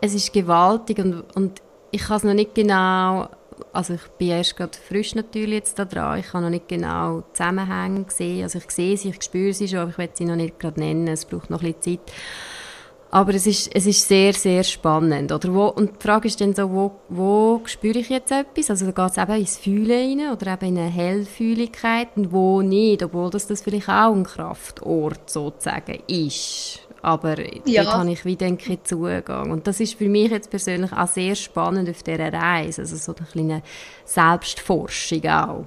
es ist gewaltig und, und ich kann es noch nicht genau also ich bin erst gerade frisch natürlich jetzt da dran. Ich habe noch nicht genau Zusammenhänge gesehen. Also ich sehe sie, ich spüre sie schon, aber ich will sie noch nicht gerade nennen. Es braucht noch ein bisschen Zeit. Aber es ist, es ist sehr, sehr spannend. Oder wo, und die Frage ist dann so, wo, wo spüre ich jetzt etwas? Also da geht es eben ins Fühlen rein oder eben in eine Hellfühligkeit und wo nicht, obwohl das, das vielleicht auch ein Kraftort sozusagen ist aber ja. dort habe ich wie denke Zugang. Und das ist für mich jetzt persönlich auch sehr spannend auf dieser Reise, also so eine kleine Selbstforschung auch.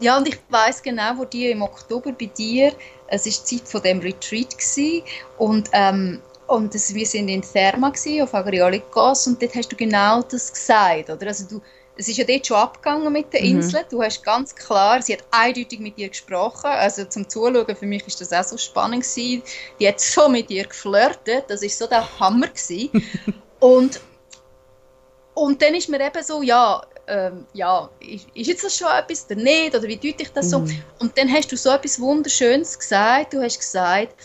Ja, und ich weiß genau, wo die im Oktober bei dir, es ist die Zeit von dem Retreat gewesen, und ähm, und das, wir sind in Therma gewesen, auf Agriolikos und dort hast du genau das gesagt, oder? Also du, es ist ja dort schon abgegangen mit den mhm. Inseln. Mhm. Du hast ganz klar, sie hat eindeutig mit dir gesprochen. Also zum Zuschauen, für mich ist das auch so spannend gewesen. Die hat so mit dir geflirtet, das ist so der Hammer gewesen. [laughs] und, und dann ist mir eben so, ja, ähm, ja, ist, ist, jetzt das schon etwas oder nicht? Oder wie deute ich das so? Mhm. Und dann hast du so etwas Wunderschönes gesagt. Du hast gesagt,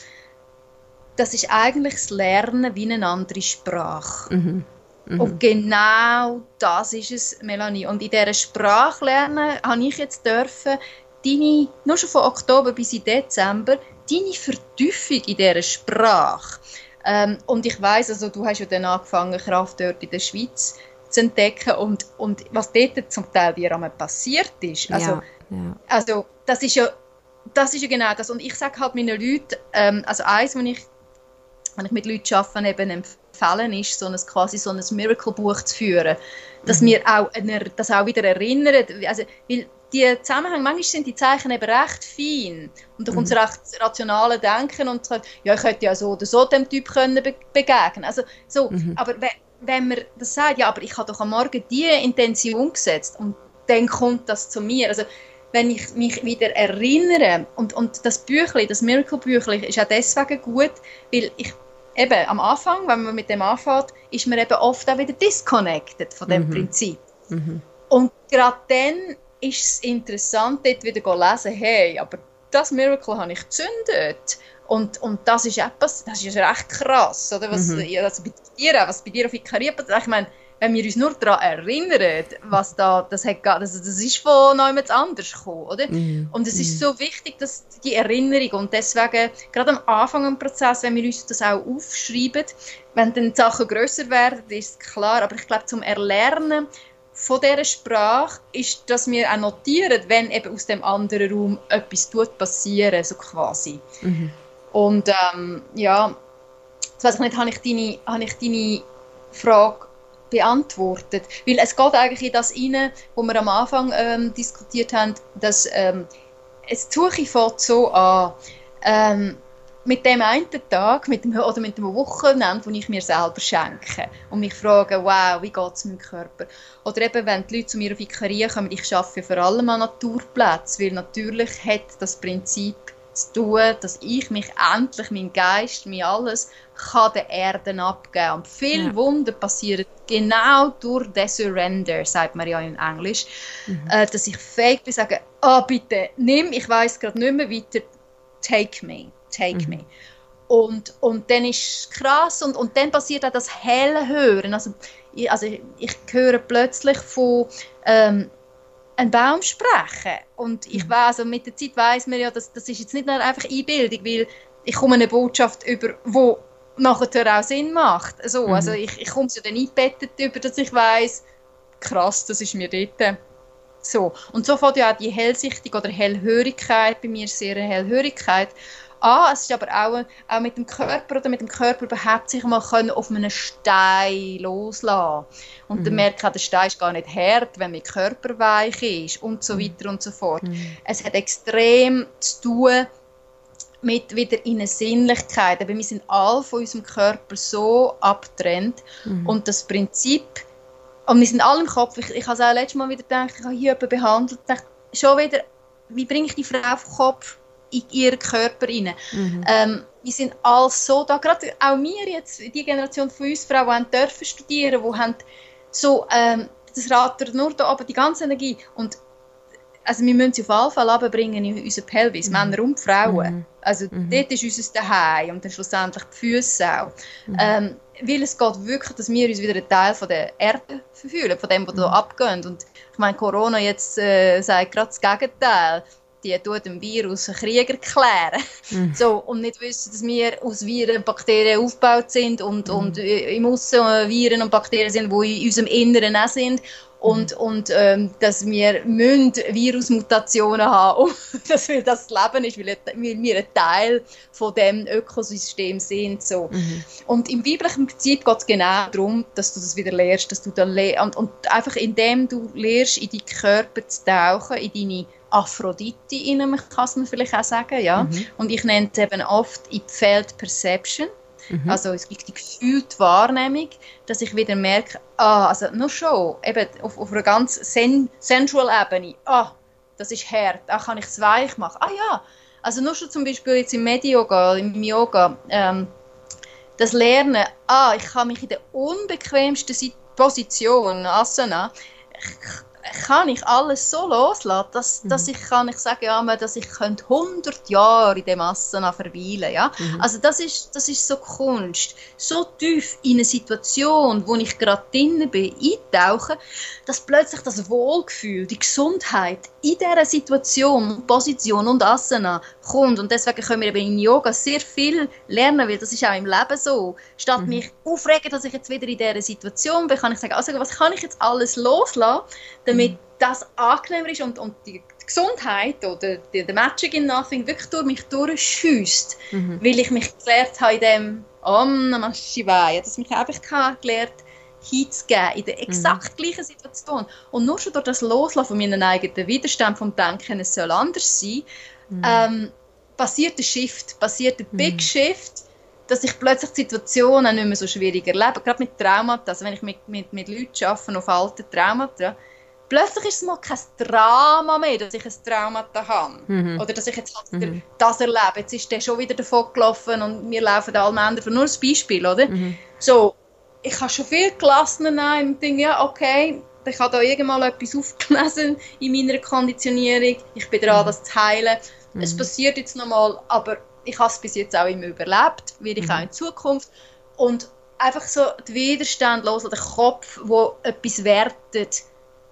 das ist eigentlich das Lernen wie eine andere Sprache. Mhm. Mhm. Und genau das ist es, Melanie. Und in dieser Sprache lernen habe ich jetzt dürfen, deine, nur schon von Oktober bis in Dezember, deine Vertiefung in dieser Sprache. Ähm, und ich weiß also du hast ja dann angefangen, Kraft dort in der Schweiz zu entdecken und, und was dort zum Teil dir einmal passiert ist. Also, ja, ja. also das ist ja das ist ja genau das. Und ich sage halt meinen Leuten, ähm, also eins, wenn ich, wenn ich mit Leuten arbeite, eben empfehlen ist, so ein, quasi so ein Miracle-Buch zu führen, dass mhm. wir auch, das auch wieder erinnern, also, weil die Zusammenhänge, manchmal sind die Zeichen eben recht fein und da kommt mhm. recht rationale Denken und sagt, ja, ich hätte ja so oder so dem Typ können be begegnen also so, mhm. aber wenn, wenn man das sagt, ja, aber ich habe doch am Morgen diese Intention gesetzt und dann kommt das zu mir, also wenn ich mich wieder erinnere und, und das Büchlein, das Miracle-Büchlein ist auch deswegen gut, weil ich eben am Anfang, wenn man mit dem anfängt, ist man eben oft auch wieder disconnected von dem mhm. Prinzip. Mhm. Und gerade dann ist es interessant, dort wieder zu lesen, hey, aber das Miracle habe ich gezündet. Und, und das ist etwas, das ist recht krass, oder? Was, mhm. also bei dir, was bei dir auf Ikaria passiert. Ich meine, wenn wir uns nur daran erinnern, was da, das, hat, das, das ist von jemand anders gekommen, oder? Mm. Und es ist mhm. so wichtig, dass die Erinnerung und deswegen, gerade am Anfang im Prozess, wenn wir uns das auch aufschreiben, wenn dann die Sachen grösser werden, ist es klar, aber ich glaube, zum Erlernen von dieser Sprache ist, dass wir auch notieren, wenn eben aus dem anderen Raum etwas tut passieren, so quasi. Mhm. Und ähm, ja, jetzt weiß ich nicht, habe ich deine, habe ich deine Frage beantwortet. Weil es geht eigentlich in das rein, wo wir am Anfang ähm, diskutiert haben, dass ähm, es Suche fängt so an, ähm, mit dem einen Tag mit dem, oder mit dem Wochenende, wo ich mir selber schenke und mich frage, wow, wie geht es meinem Körper? Oder eben, wenn die Leute zu mir auf Ikaria kommen, ich arbeite vor allem an Naturplätzen, weil natürlich hat das Prinzip zu tun, dass ich mich endlich, mein Geist, mein alles, kann der Erde abgeben. Und viele ja. Wunder passieren genau durch den Surrender, sagt man ja in Englisch, mhm. äh, dass ich fähig bin, sagen, oh bitte, nimm, ich weiß gerade nicht mehr weiter, take me, take mhm. me. Und, und dann ist es krass und, und dann passiert auch das helle Hören. Also ich, also ich, ich höre plötzlich von ähm, einen Baum sprechen. Und ich mhm. weiß, also mit der Zeit weiß man ja, dass das ist jetzt nicht nur einfach Einbildung, weil ich komme eine Botschaft über, wo nachher auch Sinn macht. Also, mhm. also ich, ich komme es ja dann eingebettet über, dass ich weiß, krass, das ist mir dort. So. Und so fängt ja auch die Hellsichtigkeit oder Hellhörigkeit, bei mir sehr eine Hellhörigkeit, an. Es ist aber auch, auch mit dem Körper oder mit dem Körper überhaupt sich mal können auf einen Stein loslassen Und mhm. dann merkt man, der Stein ist gar nicht hart, wenn mein Körper weich ist und so mhm. weiter und so fort. Mhm. Es hat extrem zu tun mit wieder in eine Sinnlichkeit. Aber wir sind alle von unserem Körper so abgetrennt mhm. und das Prinzip und wir sind alle im Kopf. Ich, ich habe es auch letztes Mal wieder gedacht, ich habe hier jemanden behandelt, dachte, schon wieder, wie bringe ich die Frau auf den Kopf? In ihren Körper rein. Mhm. Ähm, wir sind alle so da, gerade auch wir jetzt, die Generation von uns Frauen, die dürfen studieren, die haben so ähm, das Rad nur da aber die ganze Energie und also wir müssen sie auf Fall runterbringen in unseren Pelvis, mhm. Männer und Frauen. Mhm. Also mhm. dort ist unser Daheim und dann schlussendlich die Füße auch. Mhm. Ähm, weil es geht wirklich, dass wir uns wieder einen Teil von der Erde fühlen, von dem, was da mhm. abgeht. Und ich meine, Corona jetzt äh, sagt gerade das Gegenteil die tut dem Virus einen Krieg erklären. Mhm. So, und nicht wissen, dass wir aus Viren und Bakterien aufgebaut sind und, mhm. und im Aussen Viren und Bakterien sind, die in unserem Inneren auch sind. Und, mhm. und ähm, dass wir Virusmutationen haben, um, [laughs] dass wir das Leben ist, weil wir ein Teil von dem Ökosystem sind. So. Mhm. Und im biblischen Prinzip geht es genau darum, dass du das wieder lernst, dass du da und, und einfach indem du lernst, in deinen Körper zu tauchen, in deine Aphrodite in kann man vielleicht auch sagen, ja. Mhm. Und ich nenne es eben oft in die Feld Perception. Mhm. Also es gibt die gefühlte Wahrnehmung, dass ich wieder merke, ah, also nur schon, eben auf, auf einer ganz sen sensual Ebene, ah, das ist hart, ah, kann ich es weich machen, ah ja, also nur schon zum Beispiel jetzt im Medi-Yoga, im Yoga, ähm, das Lernen, ah, ich kann mich in der unbequemsten Position, Asana, kann ich alles so loslassen, dass, mhm. dass ich kann ich sage ja, dass ich könnte 100 Jahre in dem Asana verweilen, ja. Mhm. Also das ist das ist so Kunst, so tief in eine Situation, wo ich gerade drin bin, eintauchen, dass plötzlich das Wohlgefühl, die Gesundheit in dieser Situation, Position und Asana kommt und deswegen können wir eben in Yoga sehr viel lernen, weil das ist auch im Leben so. Statt mhm. mich aufregen, dass ich jetzt wieder in dieser Situation bin, kann ich sagen, also was kann ich jetzt alles loslassen, damit das angenehmer ist und, und die Gesundheit oder die, der Magic in Nothing wirklich durch mich durchschießt, mhm. weil ich mich gelernt habe in dem Om Namah Shivaya, dass ich mich einfach gelernt hinzugeben in der exakt mhm. gleichen Situation. Und nur schon durch das Loslassen von meinen eigenen Widerstand vom Denken, es soll anders sein, mhm. ähm, passiert der Shift, passiert der Big mhm. Shift, dass ich plötzlich Situationen nicht mehr so schwierig erlebe. Gerade mit Traumata, also wenn ich mit, mit, mit Leuten arbeite auf alten Traumata, plötzlich ist es mal kein Drama mehr, dass ich ein Traumata habe. Mhm. Oder dass ich jetzt halt wieder mhm. das erlebe. Jetzt ist der schon wieder davon gelaufen und wir laufen alle Männer. Nur ein Beispiel, oder? Mhm. So, ich habe schon viel gelassener nein und denke, ja, okay, ich habe da irgendwann etwas aufgelesen in meiner Konditionierung. Ich bin dran, mhm. das zu heilen. Mhm. Es passiert jetzt nochmal, aber ich habe es bis jetzt auch immer überlebt, werde ich mhm. auch in Zukunft. Und einfach so den Widerstand los, den Kopf, wo etwas wertet,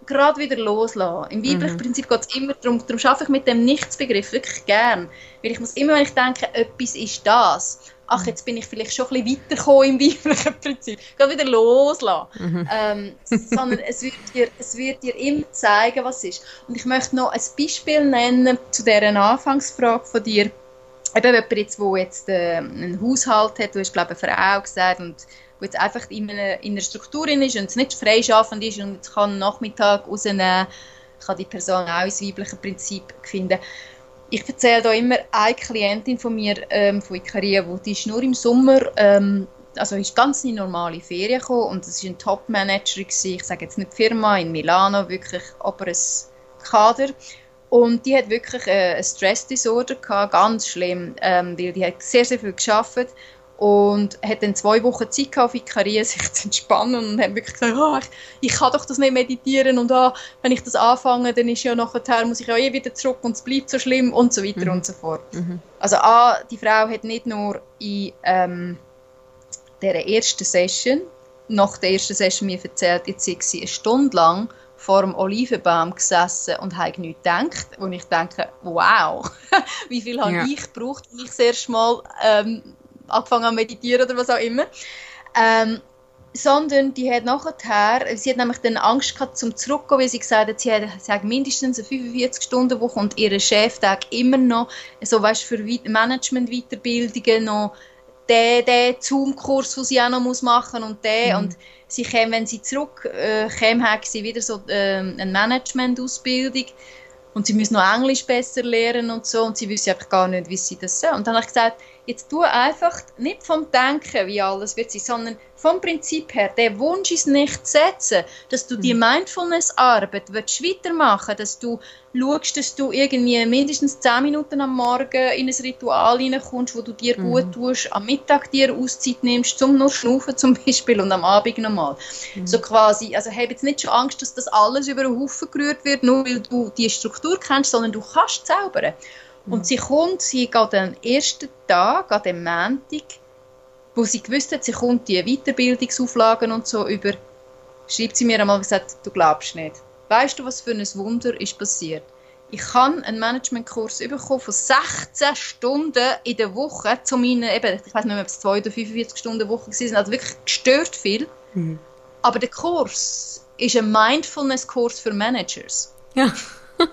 gerade wieder loslassen. Im weiblichen mhm. Prinzip geht es immer darum, darum arbeite ich mit dem Nichtsbegriff wirklich gern. Weil ich muss immer, wenn ich denke, etwas ist das, ach, mhm. jetzt bin ich vielleicht schon ein bisschen weitergekommen im [laughs] weiblichen Prinzip, gerade wieder loslassen. Mhm. Ähm, sondern es wird, dir, es wird dir immer zeigen, was ist. Und ich möchte noch ein Beispiel nennen zu dieser Anfangsfrage von dir. Eben jemand jetzt, der jetzt äh, einen Haushalt hat, du hast glaube ich eine Frau gesagt und wo jetzt einfach in einer, in einer Struktur ist und es nicht freischaffend ist und jetzt kann Nachmittag rausnehmen, kann die Person auch ins weibliche Prinzip finden. Ich erzähle da immer eine Klientin von mir, ähm, von Ikaria, wo die ist nur im Sommer, ähm, also ist ganz in normale Ferien gekommen und das ist ein Top-Manager ich sage jetzt nicht die Firma, in Milano, wirklich oberes Kader. Und die hat wirklich äh, ein Stress-Disorder gehabt, ganz schlimm, ähm, weil die hat sehr, sehr viel geschafft und hat dann zwei Wochen Zeit gehabt, auf Ikaria [laughs] sich zu entspannen und hat wirklich gesagt, oh, ich, ich, kann doch das nicht meditieren und oh, wenn ich das anfange, dann ist ja nachher, muss ich ja eh wieder zurück und es bleibt so schlimm und so weiter mhm. und so fort. Mhm. Also A, die Frau hat nicht nur in ähm, der ersten Session, nach der ersten Session mir erzählt, jetzt sei sie eine Stunde lang vor dem Olivenbaum gesessen und habe nichts gedacht. Und ich denke, wow, [laughs] wie viel habe ja. ich gebraucht, wenn ich das erste Mal ähm, angefangen zu meditieren oder was auch immer. Ähm, sondern die hat nachher, sie hat nämlich dann Angst gehabt zum Zurückgehen, weil sie gesagt hat, sie hat, sie hat mindestens eine 45-Stunden-Woche und ihr Cheftag immer noch, so weißt für Management-Weiterbildungen noch den, den Zoom-Kurs, den sie auch noch muss machen und den mhm. und sie käme, wenn sie zurück äh, käme, hat sie wieder so äh, eine Management-Ausbildung und sie muss noch Englisch besser lernen und so und sie wüsste einfach gar nicht, wie sie das soll. Und dann habe ich gesagt, jetzt tu einfach nicht vom Denken, wie alles wird sein, sondern vom Prinzip her, den Wunsch ist nicht setzen, dass du die mhm. Mindfulness-Arbeit weitermachen dass du schaust, dass du irgendwie mindestens 10 Minuten am Morgen in ein Ritual hineinkommst, wo du dir mhm. gut tust, am Mittag dir Auszeit nimmst, zum nur schnaufen zum Beispiel und am Abend nochmal. Mhm. So quasi, also hab jetzt nicht schon Angst, dass das alles über den Haufen gerührt wird, nur weil du die Struktur kennst, sondern du kannst zaubern. Und sie kommt, sie geht am ersten Tag, an dem Montag, wo sie gewusst hat, sie kommt die Weiterbildungsauflagen und so über, schreibt sie mir einmal gesagt, du glaubst nicht. Weißt du, was für ein Wunder ist passiert? Ich habe einen Managementkurs bekommen von 16 Stunden in der Woche zu meinen, eben, ich weiß nicht mehr, ob es 2 oder 45 Stunden Woche waren, also wirklich gestört viel. Mhm. Aber der Kurs ist ein Mindfulness-Kurs für Managers. Ja. [laughs]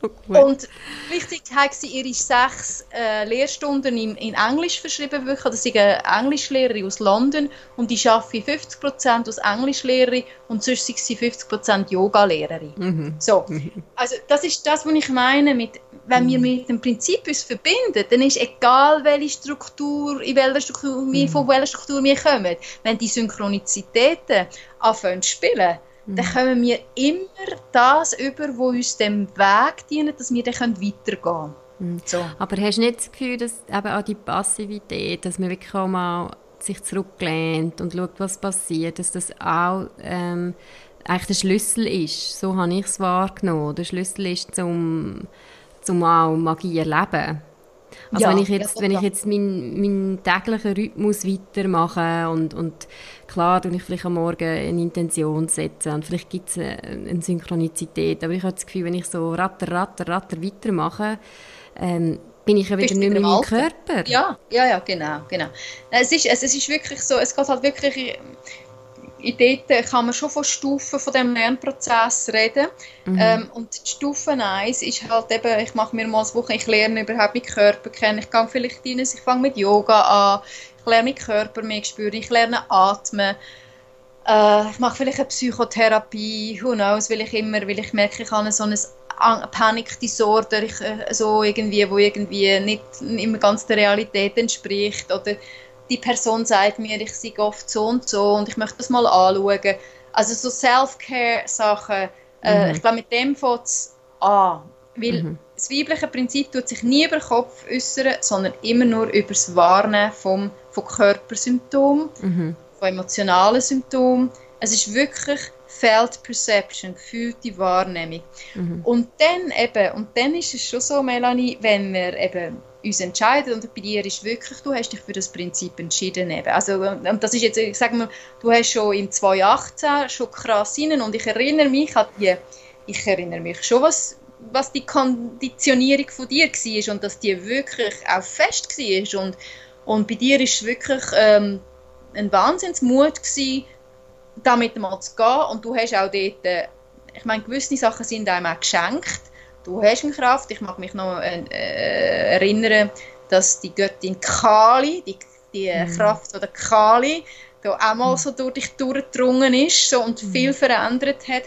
so und wichtig hat sie ihre sechs äh, Lehrstunden in, in Englisch verschrieben. Wirklich. Das ist eine Englischlehrerin aus London und die arbeitet 50% als Englischlehrerin und sonst ist sie 50% Yoga-Lehrerin. Mhm. So. Mhm. Also das ist das, was ich meine mit wenn wir mhm. mit dem Prinzip uns verbinden, dann ist egal, welche Struktur, in welcher Struktur wir, mhm. von welcher Struktur wir kommen, wenn die Synchronizitäten anfangen zu spielen, dann mhm. kommen wir immer das über, wo uns dem Weg dient, dass wir dann weitergehen können. Mhm. So. Aber hast du nicht das Gefühl, dass eben auch die Passivität, dass man wirklich auch mal sich zurücklehnt und schaut, was passiert, dass das auch ähm, eigentlich der Schlüssel ist. So habe ich es wahrgenommen. Der Schlüssel ist, zum, zum auch Magie erleben. Also ja, wenn ich jetzt, wenn ich jetzt meinen mein täglichen Rhythmus weitermache und, und klar tue ich vielleicht am Morgen eine Intention setzen und vielleicht gibt es eine, Synchronizität, aber ich habe das Gefühl, wenn ich so ratter, ratter, ratter weitermache, ähm, bin ich ja wieder nicht mehr in meinem Körper. Ja, ja, ja, genau, genau. Es ist, es, es ist wirklich so, es geht halt wirklich in dort kann man schon von Stufen von dem Lernprozess reden. Mhm. Ähm, und die Stufe 1 ist halt eben, ich mache mir mal eine Woche, ich lerne überhaupt meinen Körper kennen, ich gehe vielleicht rein, ich fange mit Yoga an, ich lerne meinen Körper mehr spüren, ich lerne atmen, äh, ich mache vielleicht eine Psychotherapie, who knows, weil ich immer, weil ich merke, ich habe so ein Panikdisorder, ich, äh, so irgendwie, wo irgendwie nicht immer ganz der Realität entspricht oder die Person sagt mir, ich sehe oft so und so und ich möchte das mal anschauen. Also so Self-Care-Sachen, äh, mhm. ich glaube, mit dem fängt es an. Weil mhm. das weibliche Prinzip tut sich nie über den Kopf äußern, sondern immer nur über das Wahrnehmen vom, von Körpersymptomen, mhm. von emotionalen Symptomen. Es ist wirklich Felt Perception, gefühlte Wahrnehmung. Mhm. Und dann eben, und dann ist es schon so, Melanie, wenn wir eben uns entscheiden und bei dir ist wirklich, du hast dich für das Prinzip entschieden eben. Also, und das ist jetzt, ich sage mal, du hast schon im 2018 schon krass rein und ich erinnere mich an die, ich erinnere mich schon, was, was die Konditionierung von dir war und dass die wirklich auch fest war und, und bei dir ist wirklich ähm, ein Wahnsinnsmut gewesen, damit mal zu gehen und du hast auch dort, äh, ich meine, gewisse Sachen sind einem auch geschenkt du hast eine Kraft. Ich mag mich noch äh, äh, erinnern, dass die Göttin Kali, die, die mhm. Kraft oder Kali, da auch mal mhm. so durch dich durchgedrungen ist so, und mhm. viel verändert hat.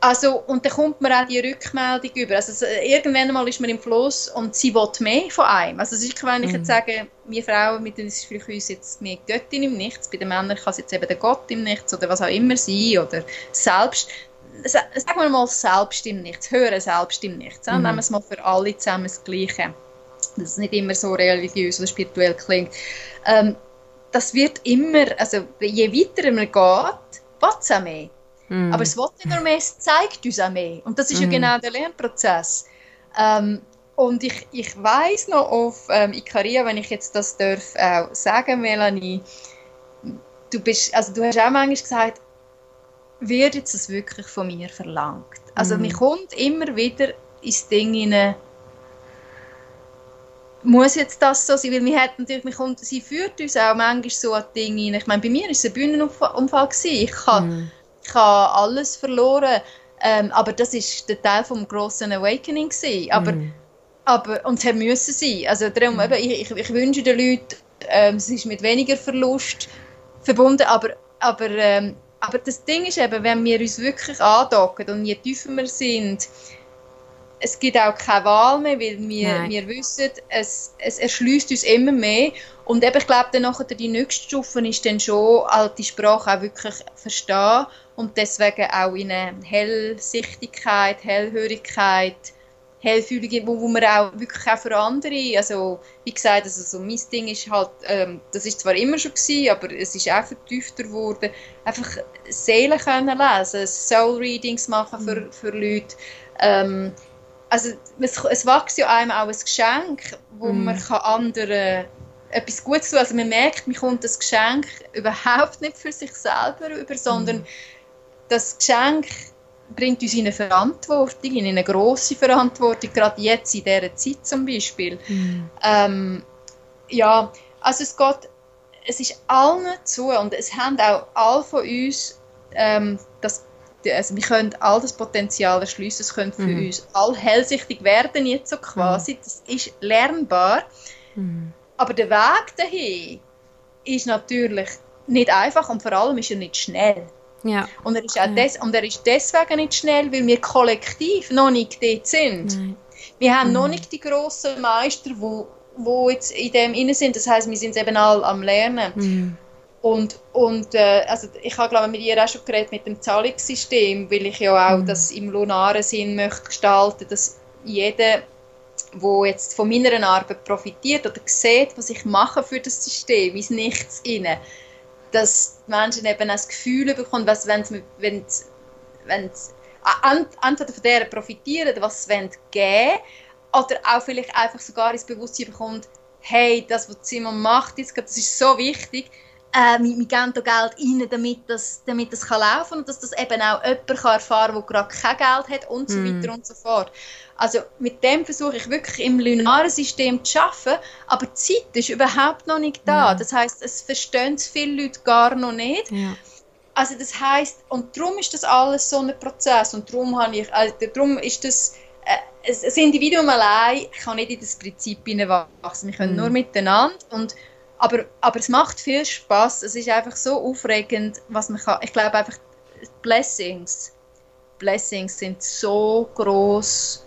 Also, und dann kommt mir auch die Rückmeldung über. Also, irgendwann mal ist man im Fluss und sie will mehr von einem. Also, es ist, wenn ich jetzt mhm. sage, wir Frauen, mit uns ist vielleicht uns jetzt mehr Göttin im Nichts, bei den Männern kann es jetzt eben der Gott im Nichts oder was auch immer sein oder selbst sagen wir mal selbst im Nichts, hören selbst im Nichts. Mhm. Nehmen wir es mal für alle zusammen das Gleiche. Dass es nicht immer so religiös oder spirituell klingt. Ähm, das wird immer, also je weiter man geht, wird es auch mehr. Mhm. Aber es nicht nur mehr, es zeigt uns auch mehr. Und das ist mhm. ja genau der Lernprozess. Ähm, und ich, ich weiß noch auf ähm, Ikaria, wenn ich jetzt das darf auch sagen, Melanie, du bist, also du hast auch manchmal gesagt, wird jetzt das wirklich von mir verlangt? Also mhm. mir kommt immer wieder ins Ding hinein, muss jetzt das so sein, weil wir hat natürlich, kommt, sie führt uns auch manchmal so an Dinge hinein. Ich meine, bei mir war es ein Bühnenunfall. Gewesen. Ich habe mhm. Ich hab alles verloren, ähm, aber das war der Teil des grossen Awakening. Gewesen. Aber, mhm. aber, und es müssen sein. Also darum, mhm. eben, ich, ich, ich, wünsche den Leuten, ähm, es ist mit weniger Verlust verbunden, aber, aber ähm, aber das Ding ist eben, wenn wir uns wirklich andocken und je tiefer wir sind, es gibt auch keine Wahl mehr, weil wir, wir wissen, es, es erschließt uns immer mehr. Und eben, ich glaube, dann nachher die nächste Stufe ist dann schon, die Sprache auch wirklich verstehen und deswegen auch in eine Hellsichtigkeit, Hellhörigkeit Hellfühlige, wo, wo man auch wirklich auch für andere, also wie gesagt, also so mein Ding ist halt, ähm, das ist zwar immer schon gewesen, aber es ist auch vertiefter geworden, einfach Seelen können lesen, Soul Readings machen für, mhm. für Leute, ähm, also es, es wächst ja einem auch ein Geschenk, wo mm. man kann anderen etwas Gutes tun, also man merkt, man kommt das Geschenk überhaupt nicht für sich selber über, sondern mm. das Geschenk bringt uns in eine Verantwortung, in eine grosse Verantwortung, gerade jetzt in dieser Zeit zum Beispiel. Mhm. Ähm, ja, also es geht, es ist allen zu und es haben auch alle von uns ähm, das, also wir können all das Potenzial erschließen, es können für mhm. uns all hellsichtig werden jetzt so quasi, mhm. das ist lernbar, mhm. aber der Weg dahin ist natürlich nicht einfach und vor allem ist er nicht schnell. Ja. Und, er ist auch des, und er ist deswegen nicht schnell, weil wir kollektiv noch nicht dort sind. Nein. Wir haben mhm. noch nicht die grossen Meister, die wo, wo jetzt in dem inne sind. Das heißt, wir sind eben alle am Lernen. Und, und äh, also ich habe glaube mit ihr auch schon geredet mit dem Zahlungssystem, weil ich ja auch mhm. das im lunaren Sinn möchte gestalten, dass jeder, wo jetzt von meiner Arbeit profitiert oder sieht, was ich mache für das System, ins Nichts inne, dass die Menschen eben das Gefühl bekommen, was wenn sie, wenn sie, wenn sie entweder von der profitieren, was sie geben wollen, oder auch vielleicht einfach sogar ins Bewusstsein bekommt, hey, das, was Simon macht, jetzt, das ist so wichtig, äh, wir, wir geben da Geld rein, damit das, damit das kann laufen kann und dass das eben auch jemand kann erfahren kann, der gerade kein Geld hat und so mm. weiter und so fort. Also mit dem versuche ich wirklich im lunaren System zu arbeiten, aber die Zeit ist überhaupt noch nicht da. Ja. Das heißt, es verstehen viele Leute gar noch nicht. Ja. Also das heißt und darum ist das alles so ein Prozess und darum habe ich, also darum ist das äh, ein Individuum allein kann nicht in das Prinzip hineinwachsen. Wir können mm. nur miteinander und aber, aber es macht viel Spaß. Es ist einfach so aufregend, was man kann. Ich glaube einfach, Blessings, Blessings sind so groß,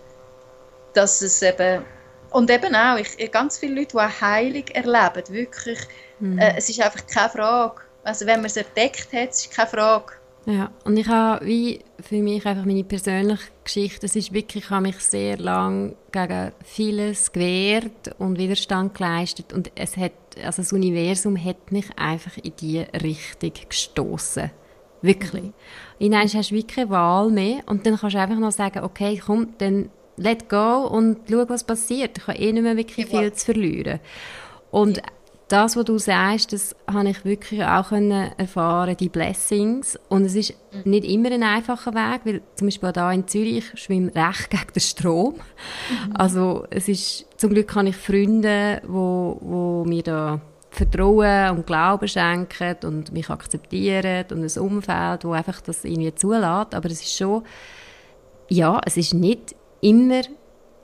dass es eben und eben auch ich, ganz viele Leute, die auch Heilung erleben, wirklich. Mhm. Äh, es ist einfach keine Frage. Also wenn man es entdeckt hat, es ist keine Frage. Ja, und ich habe wie für mich einfach meine persönliche Geschichte, es ist wirklich, ich habe mich sehr lang gegen vieles gewehrt und Widerstand geleistet und es hat, also das Universum hat mich einfach in die Richtung gestoßen. Wirklich. Mhm. Dann hast du wirklich keine Wahl mehr und dann kannst du einfach noch sagen, okay, komm, dann let go und schau, was passiert. Ich habe eh nicht mehr wirklich viel zu verlieren. Und ja das, was du sagst, das habe ich wirklich auch erfahren, die Blessings. Und es ist nicht immer ein einfacher Weg, weil zum Beispiel hier in Zürich ich schwimme recht gegen den Strom. Mhm. Also es ist, zum Glück habe ich Freunde, wo, wo mir da Vertrauen und Glauben schenken und mich akzeptieren und ein Umfeld, wo einfach das irgendwie zulässt. Aber es ist schon, ja, es ist nicht immer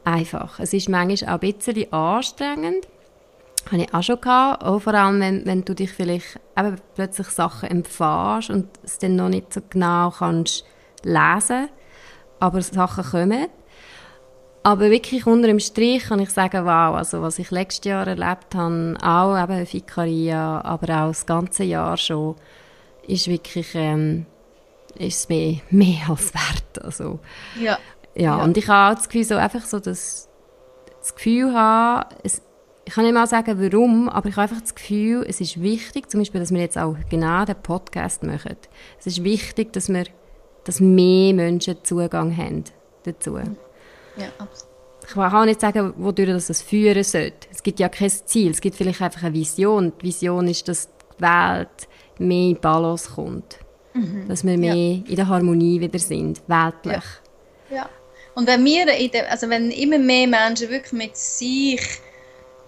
einfach. Es ist manchmal auch ein bisschen anstrengend habe ich auch schon gehabt, auch vor allem, wenn, wenn du dich vielleicht eben plötzlich Sachen empfährst und es dann noch nicht so genau kannst lesen, aber Sachen kommen. Aber wirklich unter dem Strich kann ich sagen, wow, also was ich letztes Jahr erlebt habe, auch eben Fikaria, aber auch das ganze Jahr schon, ist wirklich ähm, ist mehr, [laughs] mehr als wert. Also, ja. ja. Ja, und ich habe auch das Gefühl, so einfach so das, das Gefühl haben, es, ich kann nicht mal sagen, warum, aber ich habe einfach das Gefühl, es ist wichtig, zum Beispiel, dass wir jetzt auch genau den Podcast machen. Es ist wichtig, dass wir, dass mehr Menschen Zugang haben dazu. Ja, absolut. Ich kann auch nicht sagen, wodurch das, das führen sollte. Es gibt ja kein Ziel, es gibt vielleicht einfach eine Vision. Die Vision ist, dass die Welt mehr in Balance kommt. Mhm. Dass wir mehr ja. in der Harmonie wieder sind, weltlich. Ja. ja. Und wenn wir, der, also wenn immer mehr Menschen wirklich mit sich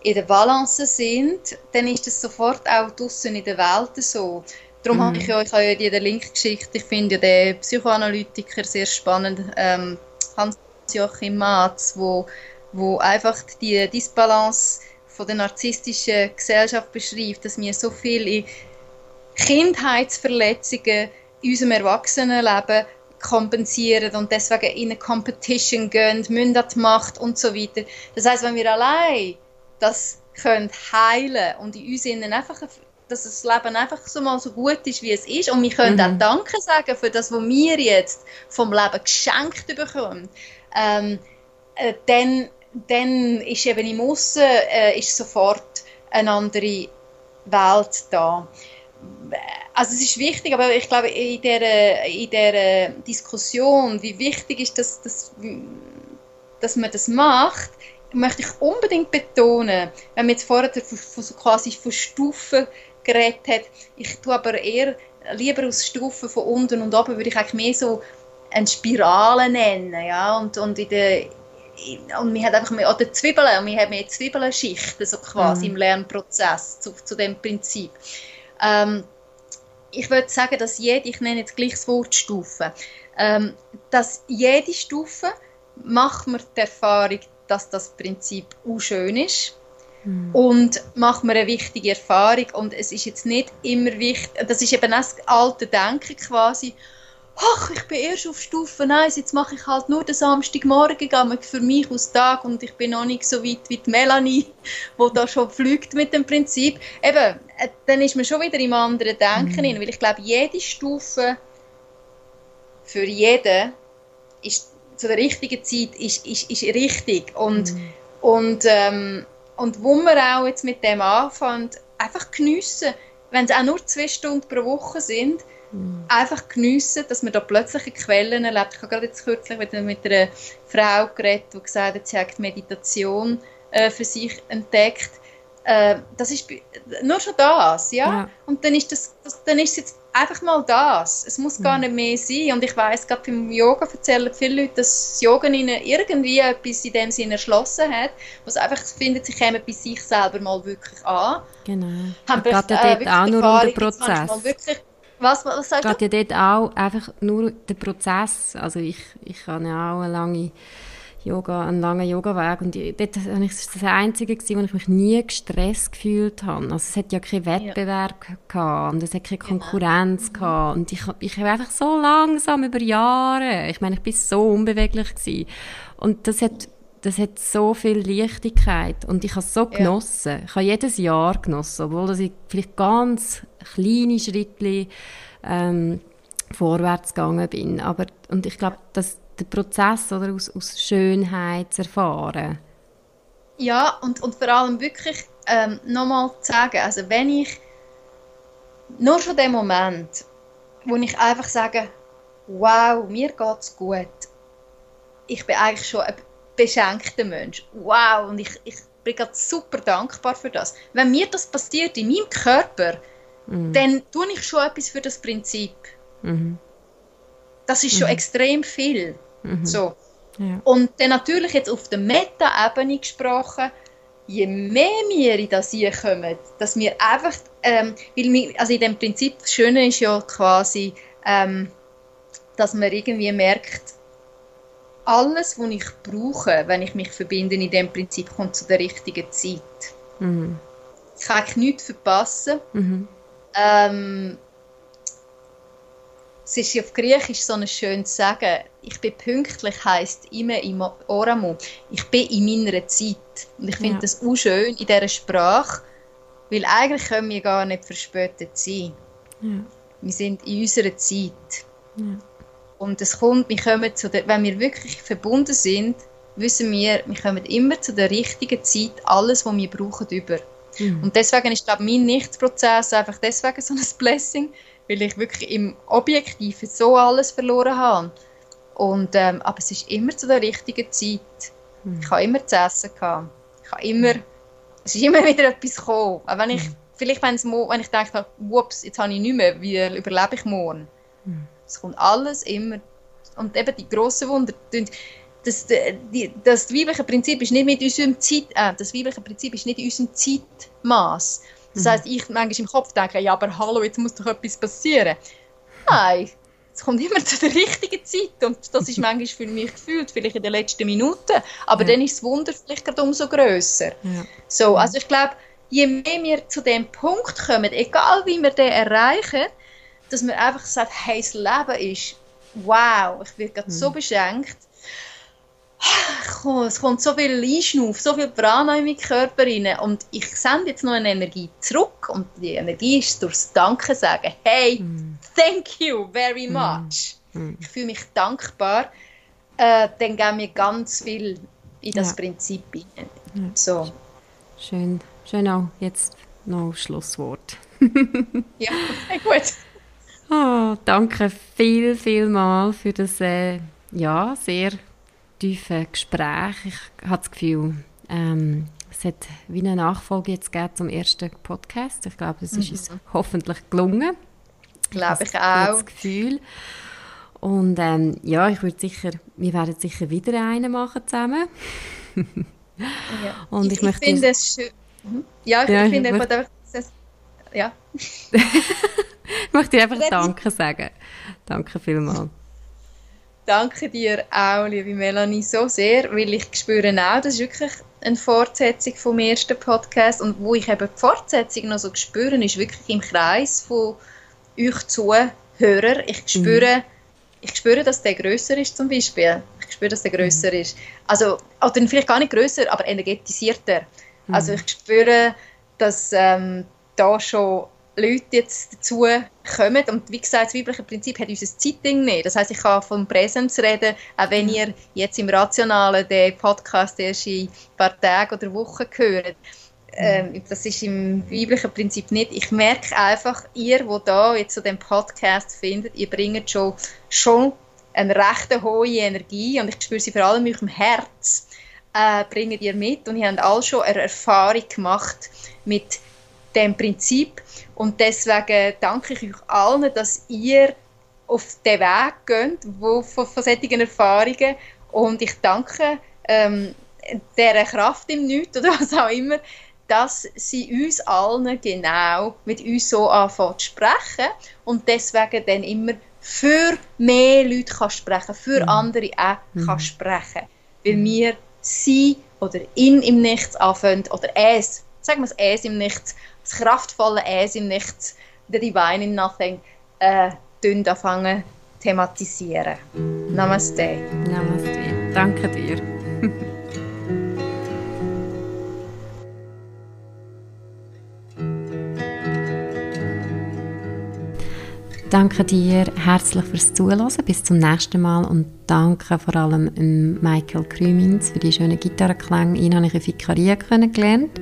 in der Balance sind, dann ist das sofort auch draußen in der Welt so. Darum mhm. habe ich ja, ich habe ja Link geschickt, ich finde ja den Psychoanalytiker sehr spannend, ähm, Hans-Joachim Matz, wo, wo einfach die Disbalance von der narzisstischen Gesellschaft beschreibt, dass wir so viele Kindheitsverletzungen in unserem Erwachsenenleben kompensieren und deswegen in eine Competition gehen, müssen die Macht und so weiter. Das heißt, wenn wir allein das können heilen und in uns innen einfach dass das Leben einfach so mal so gut ist, wie es ist. Und wir können mhm. auch Danke sagen für das, was wir jetzt vom Leben geschenkt bekommen. Ähm, äh, dann, dann ist eben im Aussen äh, ist sofort eine andere Welt da. Also es ist wichtig, aber ich glaube, in dieser, in dieser Diskussion, wie wichtig ist das, dass, dass man das macht, möchte ich unbedingt betonen, wenn man jetzt vorher von, von, so quasi von Stufen geredet hat, ich tue aber eher lieber aus Stufen von unten und oben würde ich eigentlich mehr so eine Spirale nennen, ja, und, und in der und wir haben einfach mehr, oder Zwiebeln, und wir haben mehr Zwiebelenschichten, so quasi mhm. im Lernprozess zu, zu dem Prinzip. Ähm, ich würde sagen, dass jede, ich nenne jetzt gleich das Wort Stufe, ähm, dass jede Stufe macht man die Erfahrung, dass das Prinzip auch schön ist mhm. und macht man eine wichtige Erfahrung und es ist jetzt nicht immer wichtig, das ist eben das alte Denken quasi, ach, ich bin erst auf Stufe 1, jetzt mache ich halt nur den Samstagmorgen für mich aus Tag und ich bin noch nicht so weit wie die Melanie, [laughs] wo da schon fliegt mit dem Prinzip. Eben, äh, dann ist man schon wieder im anderen Denken, mhm. weil ich glaube, jede Stufe für jeden ist zu der richtigen Zeit ist, ist, ist richtig und, mhm. und, ähm, und wo man auch jetzt mit dem anfängt, einfach geniessen, wenn es auch nur zwei Stunden pro Woche sind, Mhm. Einfach geniessen, dass man da plötzliche Quellen erlebt. Ich habe gerade jetzt kürzlich mit, mit einer Frau geredet, die gesagt hat, sie hat Meditation äh, für sich entdeckt. Äh, das ist nur schon das, ja? ja. Und dann ist, das, das, dann ist es jetzt einfach mal das. Es muss gar mhm. nicht mehr sein. Und ich weiß gerade beim Yoga erzählen viele Leute, dass das Yoga ihnen irgendwie etwas in dem Sinne erschlossen hat, was einfach findet, sie kommen bei sich selber mal wirklich an. Genau. Haben geht ja dort auch nur um den Prozess. Wirklich was, was sagst Geht du? ja dort auch einfach nur der Prozess. Also ich, ich habe ja auch eine lange Yoga, einen langen Yoga-Weg und ich, dort war ich das Einzige, gewesen, wo ich mich nie gestresst gefühlt habe. Also es hat ja keinen Wettbewerb ja. gehabt und es hat keine. Konkurrenz genau. gehabt und ich, ich habe einfach so langsam über Jahre, ich meine, ich bin so unbeweglich gewesen. und das hat das hat so viel Leichtigkeit und ich habe es so genossen. Ja. Ich habe jedes Jahr genossen, obwohl ich vielleicht ganz kleine Schritte ähm, vorwärts gegangen bin. Aber, und ich glaube, dass der Prozess oder aus, aus Schönheit zu erfahren. Ja, und, und vor allem wirklich ähm, nochmal zu sagen, also wenn ich nur schon den Moment, wo ich einfach sage, wow, mir geht es gut, ich bin eigentlich schon ein beschenkter Mensch, wow, und ich, ich bin gerade super dankbar für das. Wenn mir das passiert in meinem Körper, mhm. dann tue ich schon etwas für das Prinzip. Mhm. Das ist schon mhm. extrem viel. Mhm. So. Ja. Und dann natürlich jetzt auf der Meta-Ebene gesprochen, je mehr wir in das hier kommen, dass wir einfach, ähm, weil wir, also in dem Prinzip, das Schöne ist ja quasi, ähm, dass man irgendwie merkt, alles, was ich brauche, wenn ich mich verbinde in dem Prinzip, kommt zu der richtigen Zeit. Mhm. Ich kann nichts verpassen. Mhm. Ähm, es ist auf Griechisch so ein schönes Sagen. Ich bin pünktlich heisst immer im Oramu. Ich bin in meiner Zeit. Und ich finde ja. das auch schön in dieser Sprache, weil eigentlich können wir gar nicht verspätet sein. Ja. Wir sind in unserer Zeit. Ja. Und es kommt, wir kommen zu der, wenn wir wirklich verbunden sind, wissen wir, wir kommen immer zu der richtigen Zeit alles, was wir brauchen, über. Mhm. Und deswegen ist, glaube ich, mein Nichtsprozess einfach deswegen so ein Blessing, weil ich wirklich im Objektiven so alles verloren habe. Und, ähm, aber es ist immer zu der richtigen Zeit. Mhm. Ich habe immer zu essen gehabt. Ich habe immer, es ist immer [laughs] wieder etwas gekommen. Auch wenn ich, mhm. vielleicht wenn, es, wenn ich denke, ups, jetzt habe ich nichts mehr, wie überlebe ich morgen? Mhm. Es kommt alles immer. Und eben die grossen Wunder, das, die, das weibliche Prinzip ist nicht mit unserem Zeit, äh, das weibliche Prinzip ist nicht in unserem Zeitmaß. Das mhm. heißt, ich manchmal im Kopf denke, ja, aber hallo, jetzt muss doch etwas passieren. Nein, es kommt immer [laughs] zu der richtigen Zeit und das ist manchmal für mich gefühlt, vielleicht in den letzten Minuten, aber ja. dann ist das Wunder vielleicht gerade umso grösser. Ja. So, also ich glaube, je mehr wir zu dem Punkt kommen, egal wie wir den erreichen, dass man einfach sagt, hey, das Leben ist wow, ich werde gerade mhm. so beschenkt es kommt so viel Einschnuff, so viel Prana in meinen Körper rein und ich sende jetzt noch eine Energie zurück und die Energie ist durchs Danken sagen, hey, mm. thank you very much. Mm. Ich fühle mich dankbar. Äh, dann geben wir ganz viel in das ja. Prinzip rein. Ja. So. Schön, schön auch jetzt noch Schlusswort. [laughs] ja, gut. Oh, danke viel, viel mal für das äh, ja, sehr tiefen Gespräch. Ich habe das Gefühl, ähm, es hat wie eine Nachfolge jetzt zum ersten Podcast. Ich glaube, es ist uns mhm. hoffentlich gelungen. Glaube ich auch. Das Gefühl. Und ähm, ja, ich würde sicher, wir werden sicher wieder einen machen zusammen. [laughs] ja. Und ich, ich, ich finde es schön. Mhm. Ja, ich, ja, ich finde einfach, ja. [laughs] ich möchte dir einfach Danke sagen. Danke vielmals. Danke dir auch, liebe Melanie, so sehr, weil ich spüre auch, das ist wirklich eine Fortsetzung vom ersten Podcast und wo ich eben die Fortsetzung noch so spüre, ist wirklich im Kreis von euch Zuhörer. Ich spüre, mhm. ich spüre, dass der größer ist zum Beispiel. Ich spüre, dass der größer mhm. ist. Also, oder vielleicht gar nicht größer, aber energetisierter. Mhm. Also ich spüre, dass ähm, da schon Leute jetzt dazu kommen. Und wie gesagt, das weibliche Prinzip hat unser Zeitding nicht. Das heißt, ich kann von Präsenz reden, auch wenn ihr jetzt im Rationalen den Podcast erst in ein paar Tagen oder Wochen hört. Ähm, das ist im weiblichen Prinzip nicht. Ich merke einfach, ihr, wo da jetzt so den Podcast findet, ihr bringt schon, schon eine recht hohe Energie und ich spüre sie vor allem in eurem Herz, äh, bringt ihr mit und ihr habt alle schon eine Erfahrung gemacht mit dem Prinzip und deswegen danke ich euch allen, dass ihr auf den Weg geht wo, von, von solchen Erfahrungen. Und ich danke ähm, dieser Kraft im Nichts oder [laughs] was auch immer, dass sie uns allen genau mit uns so anfangen zu sprechen und deswegen dann immer für mehr Leute kann sprechen, für mhm. andere auch mhm. kann sprechen. Weil wir sie oder ihn im Nichts anfangen oder es, sagen wir es es im Nichts, das kraftvolle Es im Nichts, the Divine in Nothing, äh, anfangen thematisieren. Namaste. Namaste. Danke dir. [laughs] Danke dir herzlich fürs Zuhören. Bis zum nächsten Mal und danke vor allem Michael Krümins für die schönen Gitarrenklänge. Ihn habe ich in Fikaria kennengelernt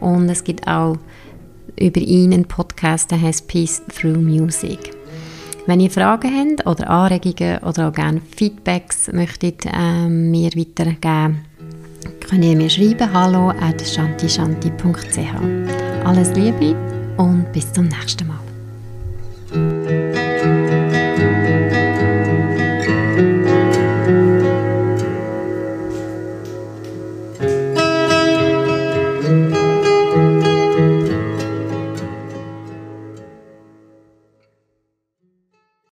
und es gibt auch über ihn einen Podcast, der heißt Peace Through Music. Wenn ihr Fragen habt oder Anregungen oder auch gerne Feedbacks möchtet äh, mir weitergeben, könnt ihr mir schreiben hallo at shantishanti.ch. Alles Liebe und bis zum nächsten Mal.